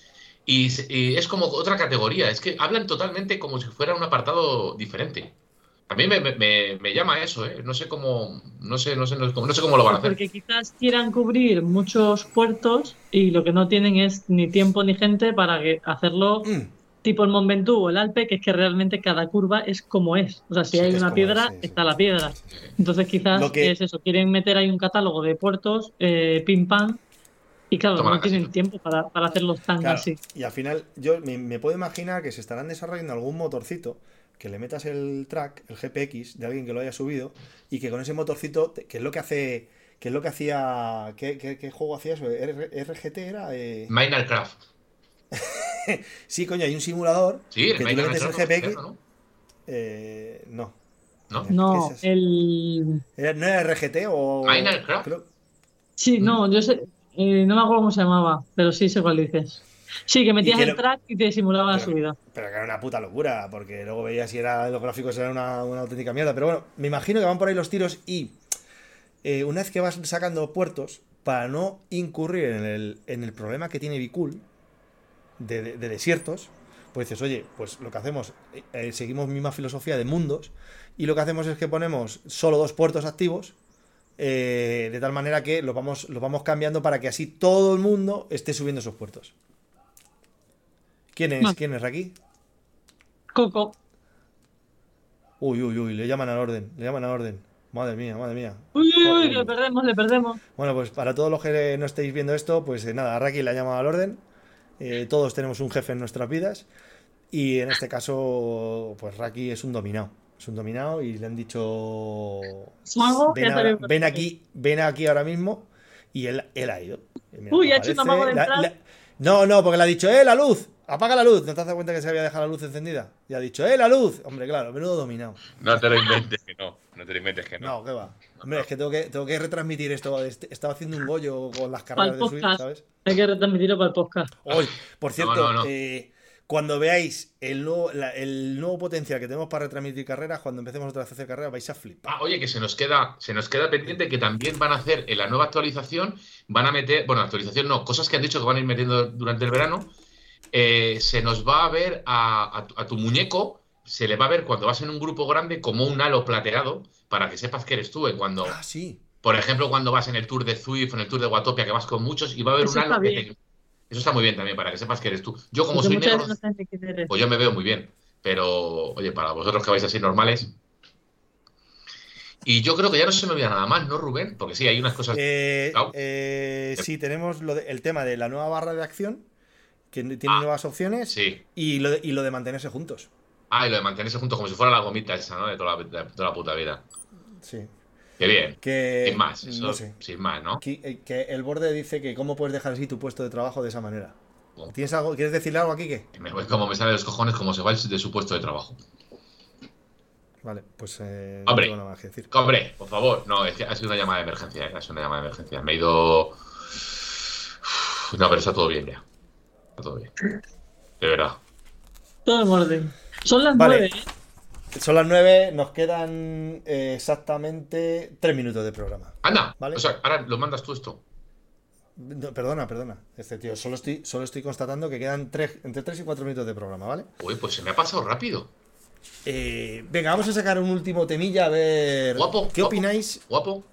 y es como otra categoría. Es que hablan totalmente como si fuera un apartado diferente. A mí me, me- me- llama eso, ¿eh? No sé cómo, no sé, no sé, no sé cómo, no sé cómo lo van a hacer. Porque quizás quieran cubrir muchos puertos y lo que no tienen es ni tiempo ni gente para que hacerlo mm, tipo el Mont Ventoux o el Alpe, que es que realmente cada curva es como es. O sea, si Sí, hay una piedra, es, sí, sí. está la piedra. Entonces quizás que- es eso, quieren meter ahí un catálogo de puertos, eh, pim pam, y claro, Toma no tienen casita. tiempo para, para hacerlos tan Claro, así. y al final, yo me, me puedo imaginar que se estarán desarrollando algún motorcito que le metas el track, el GPX, de alguien que lo haya subido, y que con ese motorcito, que es lo que hace, que es lo que hacía, ¿qué, qué- qué juego hacía eso? ¿R- ¿RGT era? Eh, Minecraft. Sí, coño, hay un simulador Sí, el que tú le metes el Minecraft. GPX. ¿no? eh, no. ¿No? No, el... Era- ¿No era RGT o...? Minecraft. creo- Sí, no, yo sé, eh, no me acuerdo cómo se llamaba, pero sí sé cuál dices. Sí, que metías que el lo- track y te simulaba la subida. Pero que era una puta locura, porque luego veías si era, los gráficos eran una, una auténtica mierda. Pero bueno, me imagino que van por ahí los tiros y eh, una vez que vas sacando puertos, para no incurrir en el, en el problema que tiene de, de- de desiertos, pues dices, oye, pues lo que hacemos, eh, eh, seguimos misma filosofía de mundos y lo que hacemos es que ponemos solo dos puertos activos. eh, de tal manera que los vamos, los vamos cambiando para que así todo el mundo esté subiendo esos puertos. ¿Quién es? ¿Quién es aquí? Coco, Uy, uy, uy, le llaman al orden, le llaman al orden. Madre mía, madre mía. uy, uy, uy, le perdemos, le perdemos. Bueno, pues para todos los que no estéis viendo esto, pues eh, nada, Raki le ha llamado al orden. Eh, todos tenemos un jefe en nuestras vidas. Y en este caso, pues Raki es un dominado. Es un dominado y le han dicho. Mago, Ven, ahora- aquí, ven aquí ahora mismo. Y él, él ha ido. Mira, Uy, ha hecho un aparece, amago de la- la- No, no, porque le ha dicho, ¡eh, la luz! ¡Apaga la luz! ¿No te has dado cuenta que se había dejado la luz encendida? Y ha dicho, ¡eh, la luz! Hombre, claro, menudo dominado. No te lo inventes que no. No te lo inventes que no. No, ¿qué va? Hombre, es que tengo que, tengo que retransmitir esto. Este- Estaba haciendo un bollo con las carreras de Switch. ¿sabes? Hay que retransmitirlo para el podcast. Hoy, por cierto, no, no. eh, cuando veáis el nuevo, la- el nuevo potencial que tenemos para retransmitir carreras, cuando empecemos otra vez a hacer carreras, vais a flipar. Ah, oye, que se nos queda, se nos queda pendiente que también van a hacer en la nueva actualización, van a meter, bueno, actualización no, cosas que han dicho que van a ir metiendo durante el verano. Eh, se nos va a ver a, a tu- a tu muñeco, se le va a ver cuando vas en un grupo grande como un halo plateado, para que sepas que eres tú. eh, Cuando, Ah, sí. por ejemplo, cuando vas en el tour de Zwift, en el tour de Watopia, que vas con muchos, y va a haber Eso un halo está que te- Eso está muy bien también, para que sepas que eres tú. Yo, como Porque soy negro, no pues yo me veo muy bien. Pero, oye, para vosotros que vais así normales. Y yo creo que ya no se me olvida nada más, ¿no, Rubén? Porque sí, hay unas cosas. Eh, Claro. eh, sí, tenemos lo de- el tema de la nueva barra de acción, que tiene Ah, nuevas opciones, Sí. y, lo de, y lo de mantenerse juntos. Ah, y lo de mantenerse juntos como si fuera la gomita esa, ¿no? De toda la, de toda la puta vida. Sí. Qué bien. Que, sin más, eso, no sé. sin más, ¿no? Eh, que el borde dice que cómo puedes dejar así tu puesto de trabajo de esa manera. Oh. ¿Tienes algo, ¿Quieres decirle algo aquí? Voy como me sale de los cojones como se va de su puesto de trabajo. Vale, pues eh, Hombre. no tengo nada más que decir. Hombre, por favor, no, es que ha sido una llamada de emergencia, ¿eh? ha sido una llamada de emergencia. Me he ido. No, pero está todo bien ya. Está todo bien. De verdad. Todo en orden. Son las Vale. nueve, ¿eh? Son las 9, nos quedan eh, exactamente 3 minutos de programa. Anda, Vale. o sea, ahora lo mandas tú esto. No, perdona, perdona. Este tío, solo estoy, solo estoy constatando que quedan tres, entre 3 y 4 minutos de programa, ¿vale? Uy, pues se me ha pasado rápido. Eh, venga, vamos a sacar un último temilla a ver. Guapo, ¿Qué guapo. opináis? Guapo.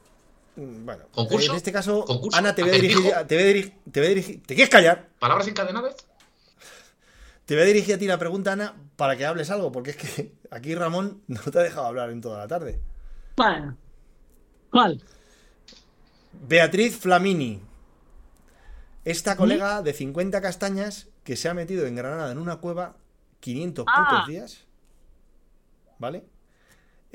Mm, Bueno, ¿Concurso? en este caso, ¿Concurso? Ana, te voy a dirigir. Te voy a dirigir. Te voy a dirigir. ¿Te quieres callar? ¿Palabras encadenadas? Te voy a dirigir a ti la pregunta, Ana, para que hables algo, porque es que aquí Ramón no te ha dejado hablar en toda la tarde. Bueno. ¿Cuál? Beatriz Flamini. Esta colega de 50 castañas que se ha metido en Granada en una cueva 500 Ah. putos días. ¿Vale?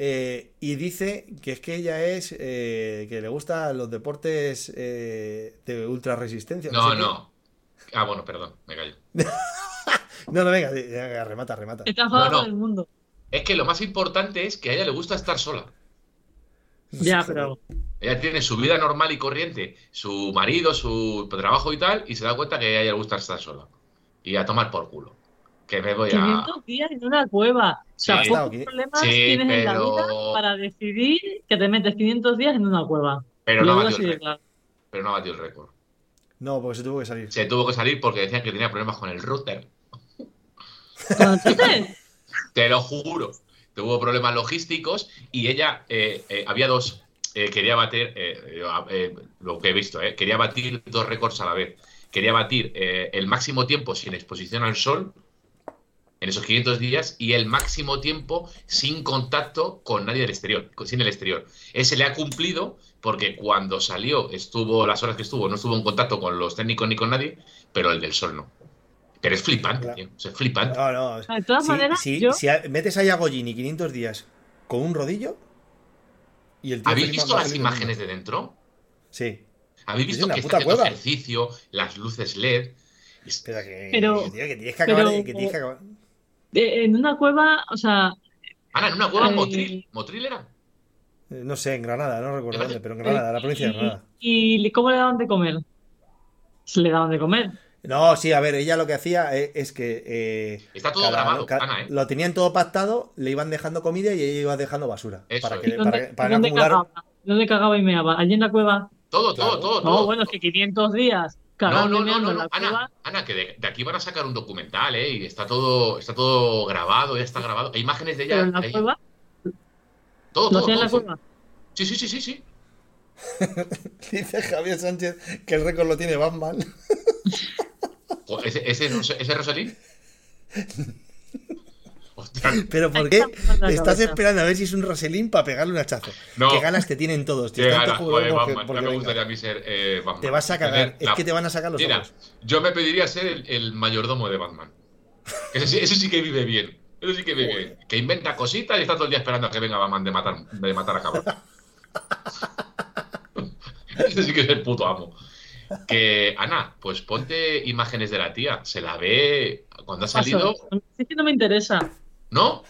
Eh, y dice que es que ella es. eh, que le gustan los deportes eh, de ultra resistencia. No, sé no. Ah, bueno, perdón, me callo. No, no, venga, venga, remata, remata. Está No, no. con el mundo. Es que lo más importante es que a ella le gusta estar sola. Ya, pero. Ella tiene su vida normal y corriente, su marido, su trabajo y tal, y se da cuenta que a ella le gusta estar sola. Y a tomar por culo. Que me voy a. 500 días en una cueva. O sea, pocos problemas Sí, tienes en la vida para decidir que te metes 500 días en una cueva. Pero no batió el de récord. claro. Pero no batió el récord. No, porque se tuvo que salir. Se tuvo que salir porque decían que tenía problemas con el router. Te lo juro. Tuvo problemas logísticos y ella, eh, eh, había dos, eh, quería batir, eh, eh, lo que he visto, eh, quería batir dos récords a la vez. Quería batir eh, el máximo tiempo sin exposición al sol en esos 500 días y el máximo tiempo sin contacto con nadie del exterior, sin el exterior. Ese le ha cumplido porque cuando salió, estuvo las horas que estuvo, no estuvo en contacto con los técnicos ni con nadie, pero el del sol no. Pero es flipante, Claro. tío, o sea, es flipante. No, no. de todas Si, maneras, si- yo. si a- metes ahí a Gollini 500 días con un rodillo y el tío ¿Habéis visto las imágenes de dentro? Sí. ¿Habéis visto que está haciendo ejercicio, las luces LED? Es- Espera, que, Pero- que, tío, que tienes que acabar. pero- que tienes que acabar. Eh, en una cueva, o sea, Ana, en una cueva Eh, Motril. ¿Motril era? Eh, No sé, en Granada, no recuerdo dónde, pero en Granada, la provincia de Granada. ¿Y, cómo le daban de comer? Se le daban de comer. No, sí, a ver, ella lo que hacía es que. eh, Está todo cada- grabado, Ana, ¿eh? Lo tenían todo pactado, le iban dejando comida y ella iba dejando basura. Eso para es. que, ¿Y dónde, para, para y dónde acumular. cagaba? ¿Dónde cagaba y meaba? ¿Allí en la cueva? Todo, Claro. todo, todo, No, todo. bueno, es que 500 días No, no, no, no. Ana, Ana, que de, de aquí van a sacar un documental, ¿eh? Y está todo, está todo grabado, ya está grabado. Hay imágenes de ella. Pero en la ahí. cueva, Todo, ¿lo todo, en la cueva? Sí, sí, sí, sí, sí. Dice Javier Sánchez que el récord lo tiene Batman. ¿Ese, ese, ese Rosalín? Pero ¿por qué estás cabeza. esperando a ver si es un Roselín para pegarle un hachazo? No. Qué ganas te tienen todos, tío. qué Tanto gana, juego joder, porque- Batman. porque Ya me gustaría a mí ser eh, Batman. Te vas a cagar. Tener Es la- que te van a sacar los Mira, ojos. yo me pediría ser el, el mayordomo de Batman. Ese, sí- ese sí que vive bien. Eso sí que vive bien. Que inventa cositas y está todo el día esperando a que venga Batman de matar, de matar a cabrón. Ese sí que es el puto amo. Que, Ana, pues ponte imágenes de la tía. Se la ve cuando ha salido. Es que no me interesa. ¿No?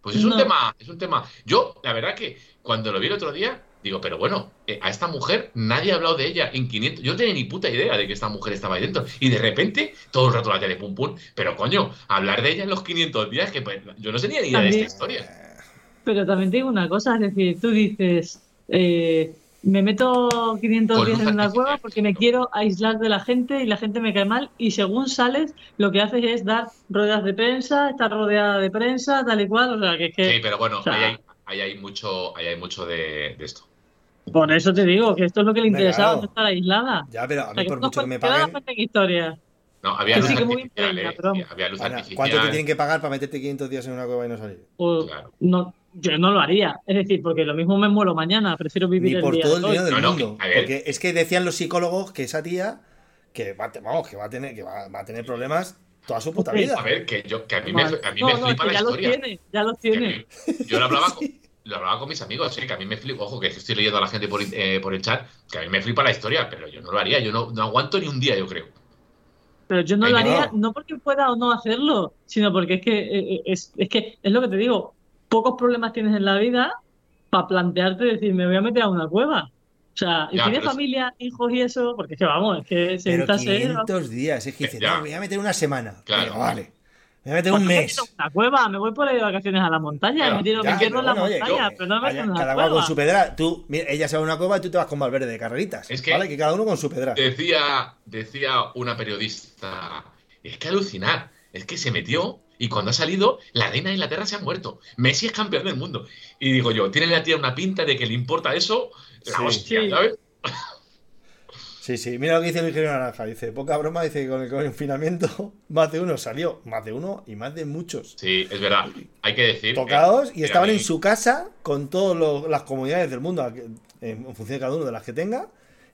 Pues es un tema, es un tema. Yo, la verdad que cuando lo vi el otro día, digo, pero bueno, eh, a esta mujer nadie ha hablado de ella en 500. Yo no tenía ni puta idea de que esta mujer estaba ahí dentro. Y de repente, todo el rato la tele pum pum. Pero coño, hablar de ella en los 500 días, que pues, yo no tenía ni idea de esta historia. Pero también te digo una cosa, es decir, tú dices, eh, me meto 500 Con días en una cueva porque me quiero aislar de la gente y la gente me cae mal y según sales lo que haces es dar ruedas de prensa, estar rodeada de prensa, tal y cual, o sea que es que Sí, pero bueno, o sea- ahí hay, ahí hay mucho, ahí hay mucho de, de esto. por eso te digo que esto es lo que le interesaba, claro. no estar aislada. Ya, pero a O mí sea, por mucho que me paguen. historia. No, había luz sí artificial, eh. Había luz Ana, artificial. ¿Cuánto te tienen que pagar para meterte 500 días en una cueva y no salir? O Claro. no, yo no lo haría. Es decir, porque lo mismo me muero mañana, prefiero vivir Ni el por día todo el dinero del No, mundo. Porque es que decían los psicólogos que esa tía que va, vamos, que va a tener que va, va a tener problemas toda su puta vida. A ver, que, yo, que a mí me, Vale. a mí no, me no, flipa que la ya los historia. tiene, ya los tiene. yo lo hablaba con, lo hablaba con mis amigos, ¿eh? que a mí me flipa, ojo, que estoy leyendo a la gente por, eh, por el chat, que a mí me flipa la historia, pero yo no lo haría, yo no, no aguanto ni un día, yo creo. Pero yo no Ay, lo no. haría, no porque pueda o no hacerlo, sino porque es que eh, es, es que es lo que te digo, pocos problemas tienes en la vida para plantearte decir, me voy a meter a una cueva. O sea, y Ya, tienes pero es- familia, hijos y eso, porque es que vamos, es que Pero sentarse 500 días, es que dice, no, me voy a meter una semana. Claro. Vale. Me voy a meter Pues un me mes. meto en una cueva, me voy por ahí de vacaciones a la montaña, me, tiro, Ya, me en la pero bueno, montaña, pero no me meto Vaya, en una cada uno cueva. con su pedra. Tú, mira, ella se va a una cueva y tú te vas con Valverde de carreritas. Es que- ¿Vale? Que cada uno con su pedra. Decía, decía una periodista, es que alucinar, es que se metió y cuando ha salido, la reina de Inglaterra se ha muerto. Messi es campeón del mundo. Y digo yo, tiene la tía una pinta de que le importa eso, la Sí. hostia, Sí. ¿sabes? Sí, sí. Mira lo que dice el ingeniero naranja. Dice, poca broma, dice que con el confinamiento más de uno salió. Más de uno y más de muchos. Sí, es verdad. Hay que decir. Tocados que- y estaban mí- en su casa con todas las comunidades del mundo, en función de cada uno de las que tenga.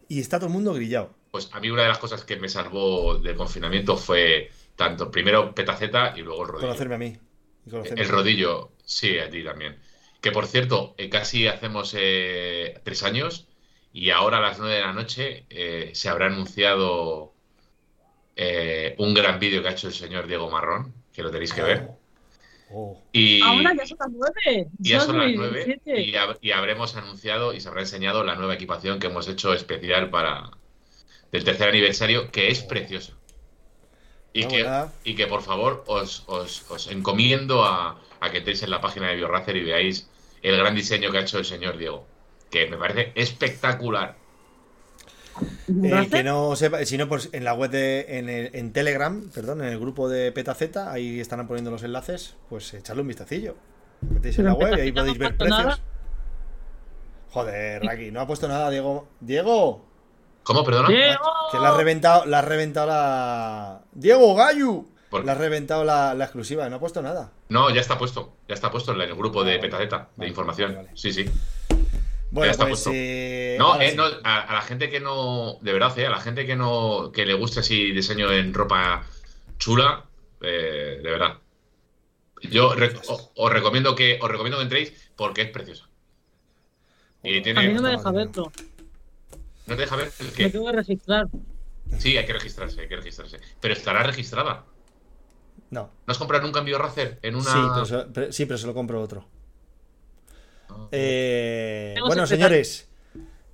Y está todo el mundo grillado. Pues a mí una de las cosas que me salvó del confinamiento fue tanto primero Petaceta y luego el rodillo. Conocerme a mí. conocerme El a mí. rodillo, sí, a ti también. Que por cierto, eh, casi hacemos eh, tres años y ahora a las nueve de la noche eh, se habrá anunciado eh, un gran vídeo que ha hecho el señor Diego Marrón, que lo tenéis que ver. Oh. Y, Ahora ya son las nueve. y ya son las las nueve 17. y, hab- y habremos anunciado y se habrá enseñado la nueva equipación que hemos hecho especial para del tercer aniversario, que es preciosa. Y No, que, y que por favor os, os- os encomiendo a, a que entréis en la página de BioRacer y veáis el gran diseño que ha hecho el señor Diego, que me parece espectacular. El que no sepa, si no, pues en la web de. En, el- en Telegram, perdón, en el grupo de Petaceta, ahí estarán poniendo los enlaces, pues echarle un vistacillo. Metéis en la web y ahí podéis ver precios. nada. Joder, Raki, no ha puesto nada, Diego. ¡Diego! ¿Cómo, perdona? ¡Diego! Que le has reventado, le has reventado la. ¡Diego Gallu! ¿Por Le has reventado la, la exclusiva, no ha puesto nada. No, ya está puesto, ya está puesto en el grupo de Ah, vale. Petaceta, de información. vale, vale. Sí, sí. Bueno, está pues. puesto. eh, No, eh, sí. no, a, a la gente que no, de verdad, eh, a la gente que no, que le guste así diseño en ropa chula, eh, de verdad. Yo re- o- os recomiendo que os recomiendo que entréis porque es preciosa. Y A mí no me deja verlo. no te deja ver el Me que tengo que registrar. Sí, hay que registrarse, hay que registrarse, pero estará registrada. No. ¿No has comprado nunca en BioRacer? En una Sí, pero se, pero- sí, pero se lo compro otro. Ah. Eh, bueno, señores,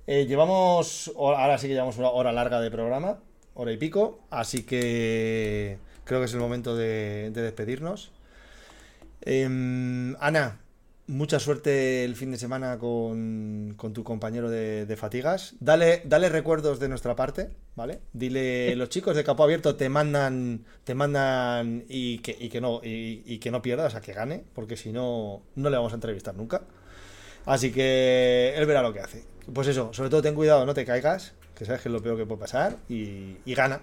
eh, llevamos, ahora sí que llevamos una hora larga de programa, hora y pico, así que creo que es el momento de, de despedirnos. Em, Ana, mucha suerte el fin de semana con, con tu compañero de, de fatigas. Dale, dale recuerdos de nuestra parte, ¿vale? Dile, los chicos de Capo Abierto te mandan, te mandan y que, y que no, y, y que no pierdas, a que gane, porque si no, no le vamos a entrevistar nunca. Así que él verá lo que hace. Pues eso, sobre todo ten cuidado, no te caigas, que sabes que es lo peor que puede pasar, y, y gana.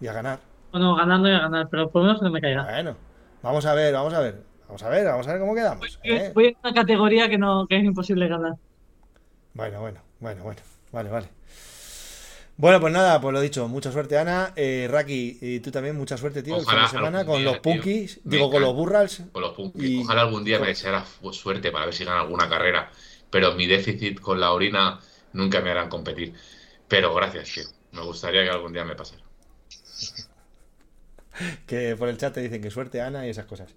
Y a ganar. Bueno, ganando y a ganar, pero por lo menos no me caiga. Bueno, vamos a ver, vamos a ver. Vamos a ver, vamos a ver cómo quedamos. ¿eh? Voy a una categoría que no que es imposible ganar. Bueno, bueno, bueno, bueno. Vale, vale. Bueno, pues nada, pues lo dicho, mucha suerte Ana, eh, Raki, y tú también mucha suerte, tío, Ojalá el fin de semana con día, los tío. punkis, Me digo con los burrals. Con los punkis. Y- Ojalá algún día con- me deseara suerte para ver si gana alguna carrera. Pero mi déficit con la orina nunca me harán competir. Pero gracias, tío. Me gustaría que algún día me pasara. que por el chat te dicen que suerte Ana y esas cosas.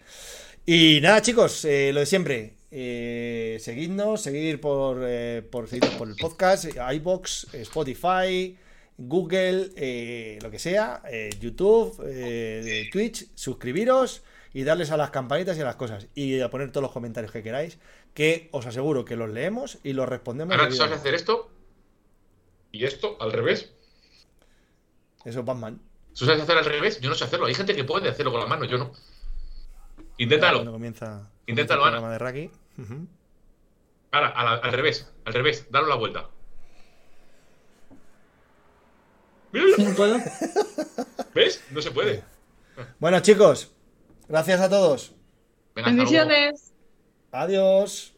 Y nada, chicos, eh, lo de siempre. Eh, seguidnos, seguir por, eh, por, por el podcast, iBox, Spotify, Google, eh, lo que sea, eh, YouTube, Twitch, suscribiros y darles a las campanitas y a las cosas. Y a poner todos los comentarios que queráis, que os aseguro que los leemos y los respondemos. Ahora, ¿tú sabes hacer esto? ¿Y esto al revés? Eso es Batman. ¿Tú sabes hacer al revés? Yo no sé hacerlo. Hay gente que puede hacerlo con la mano, yo no. Cuando Inténtalo. comienza, Inténtalo, comienza el Ana. de Raki. Ujú. Ahora, a la- al revés. Al revés. Dale la vuelta. No puedo. ¿Ves? No se puede. Bueno, chicos, gracias a todos. Bendiciones. Adiós.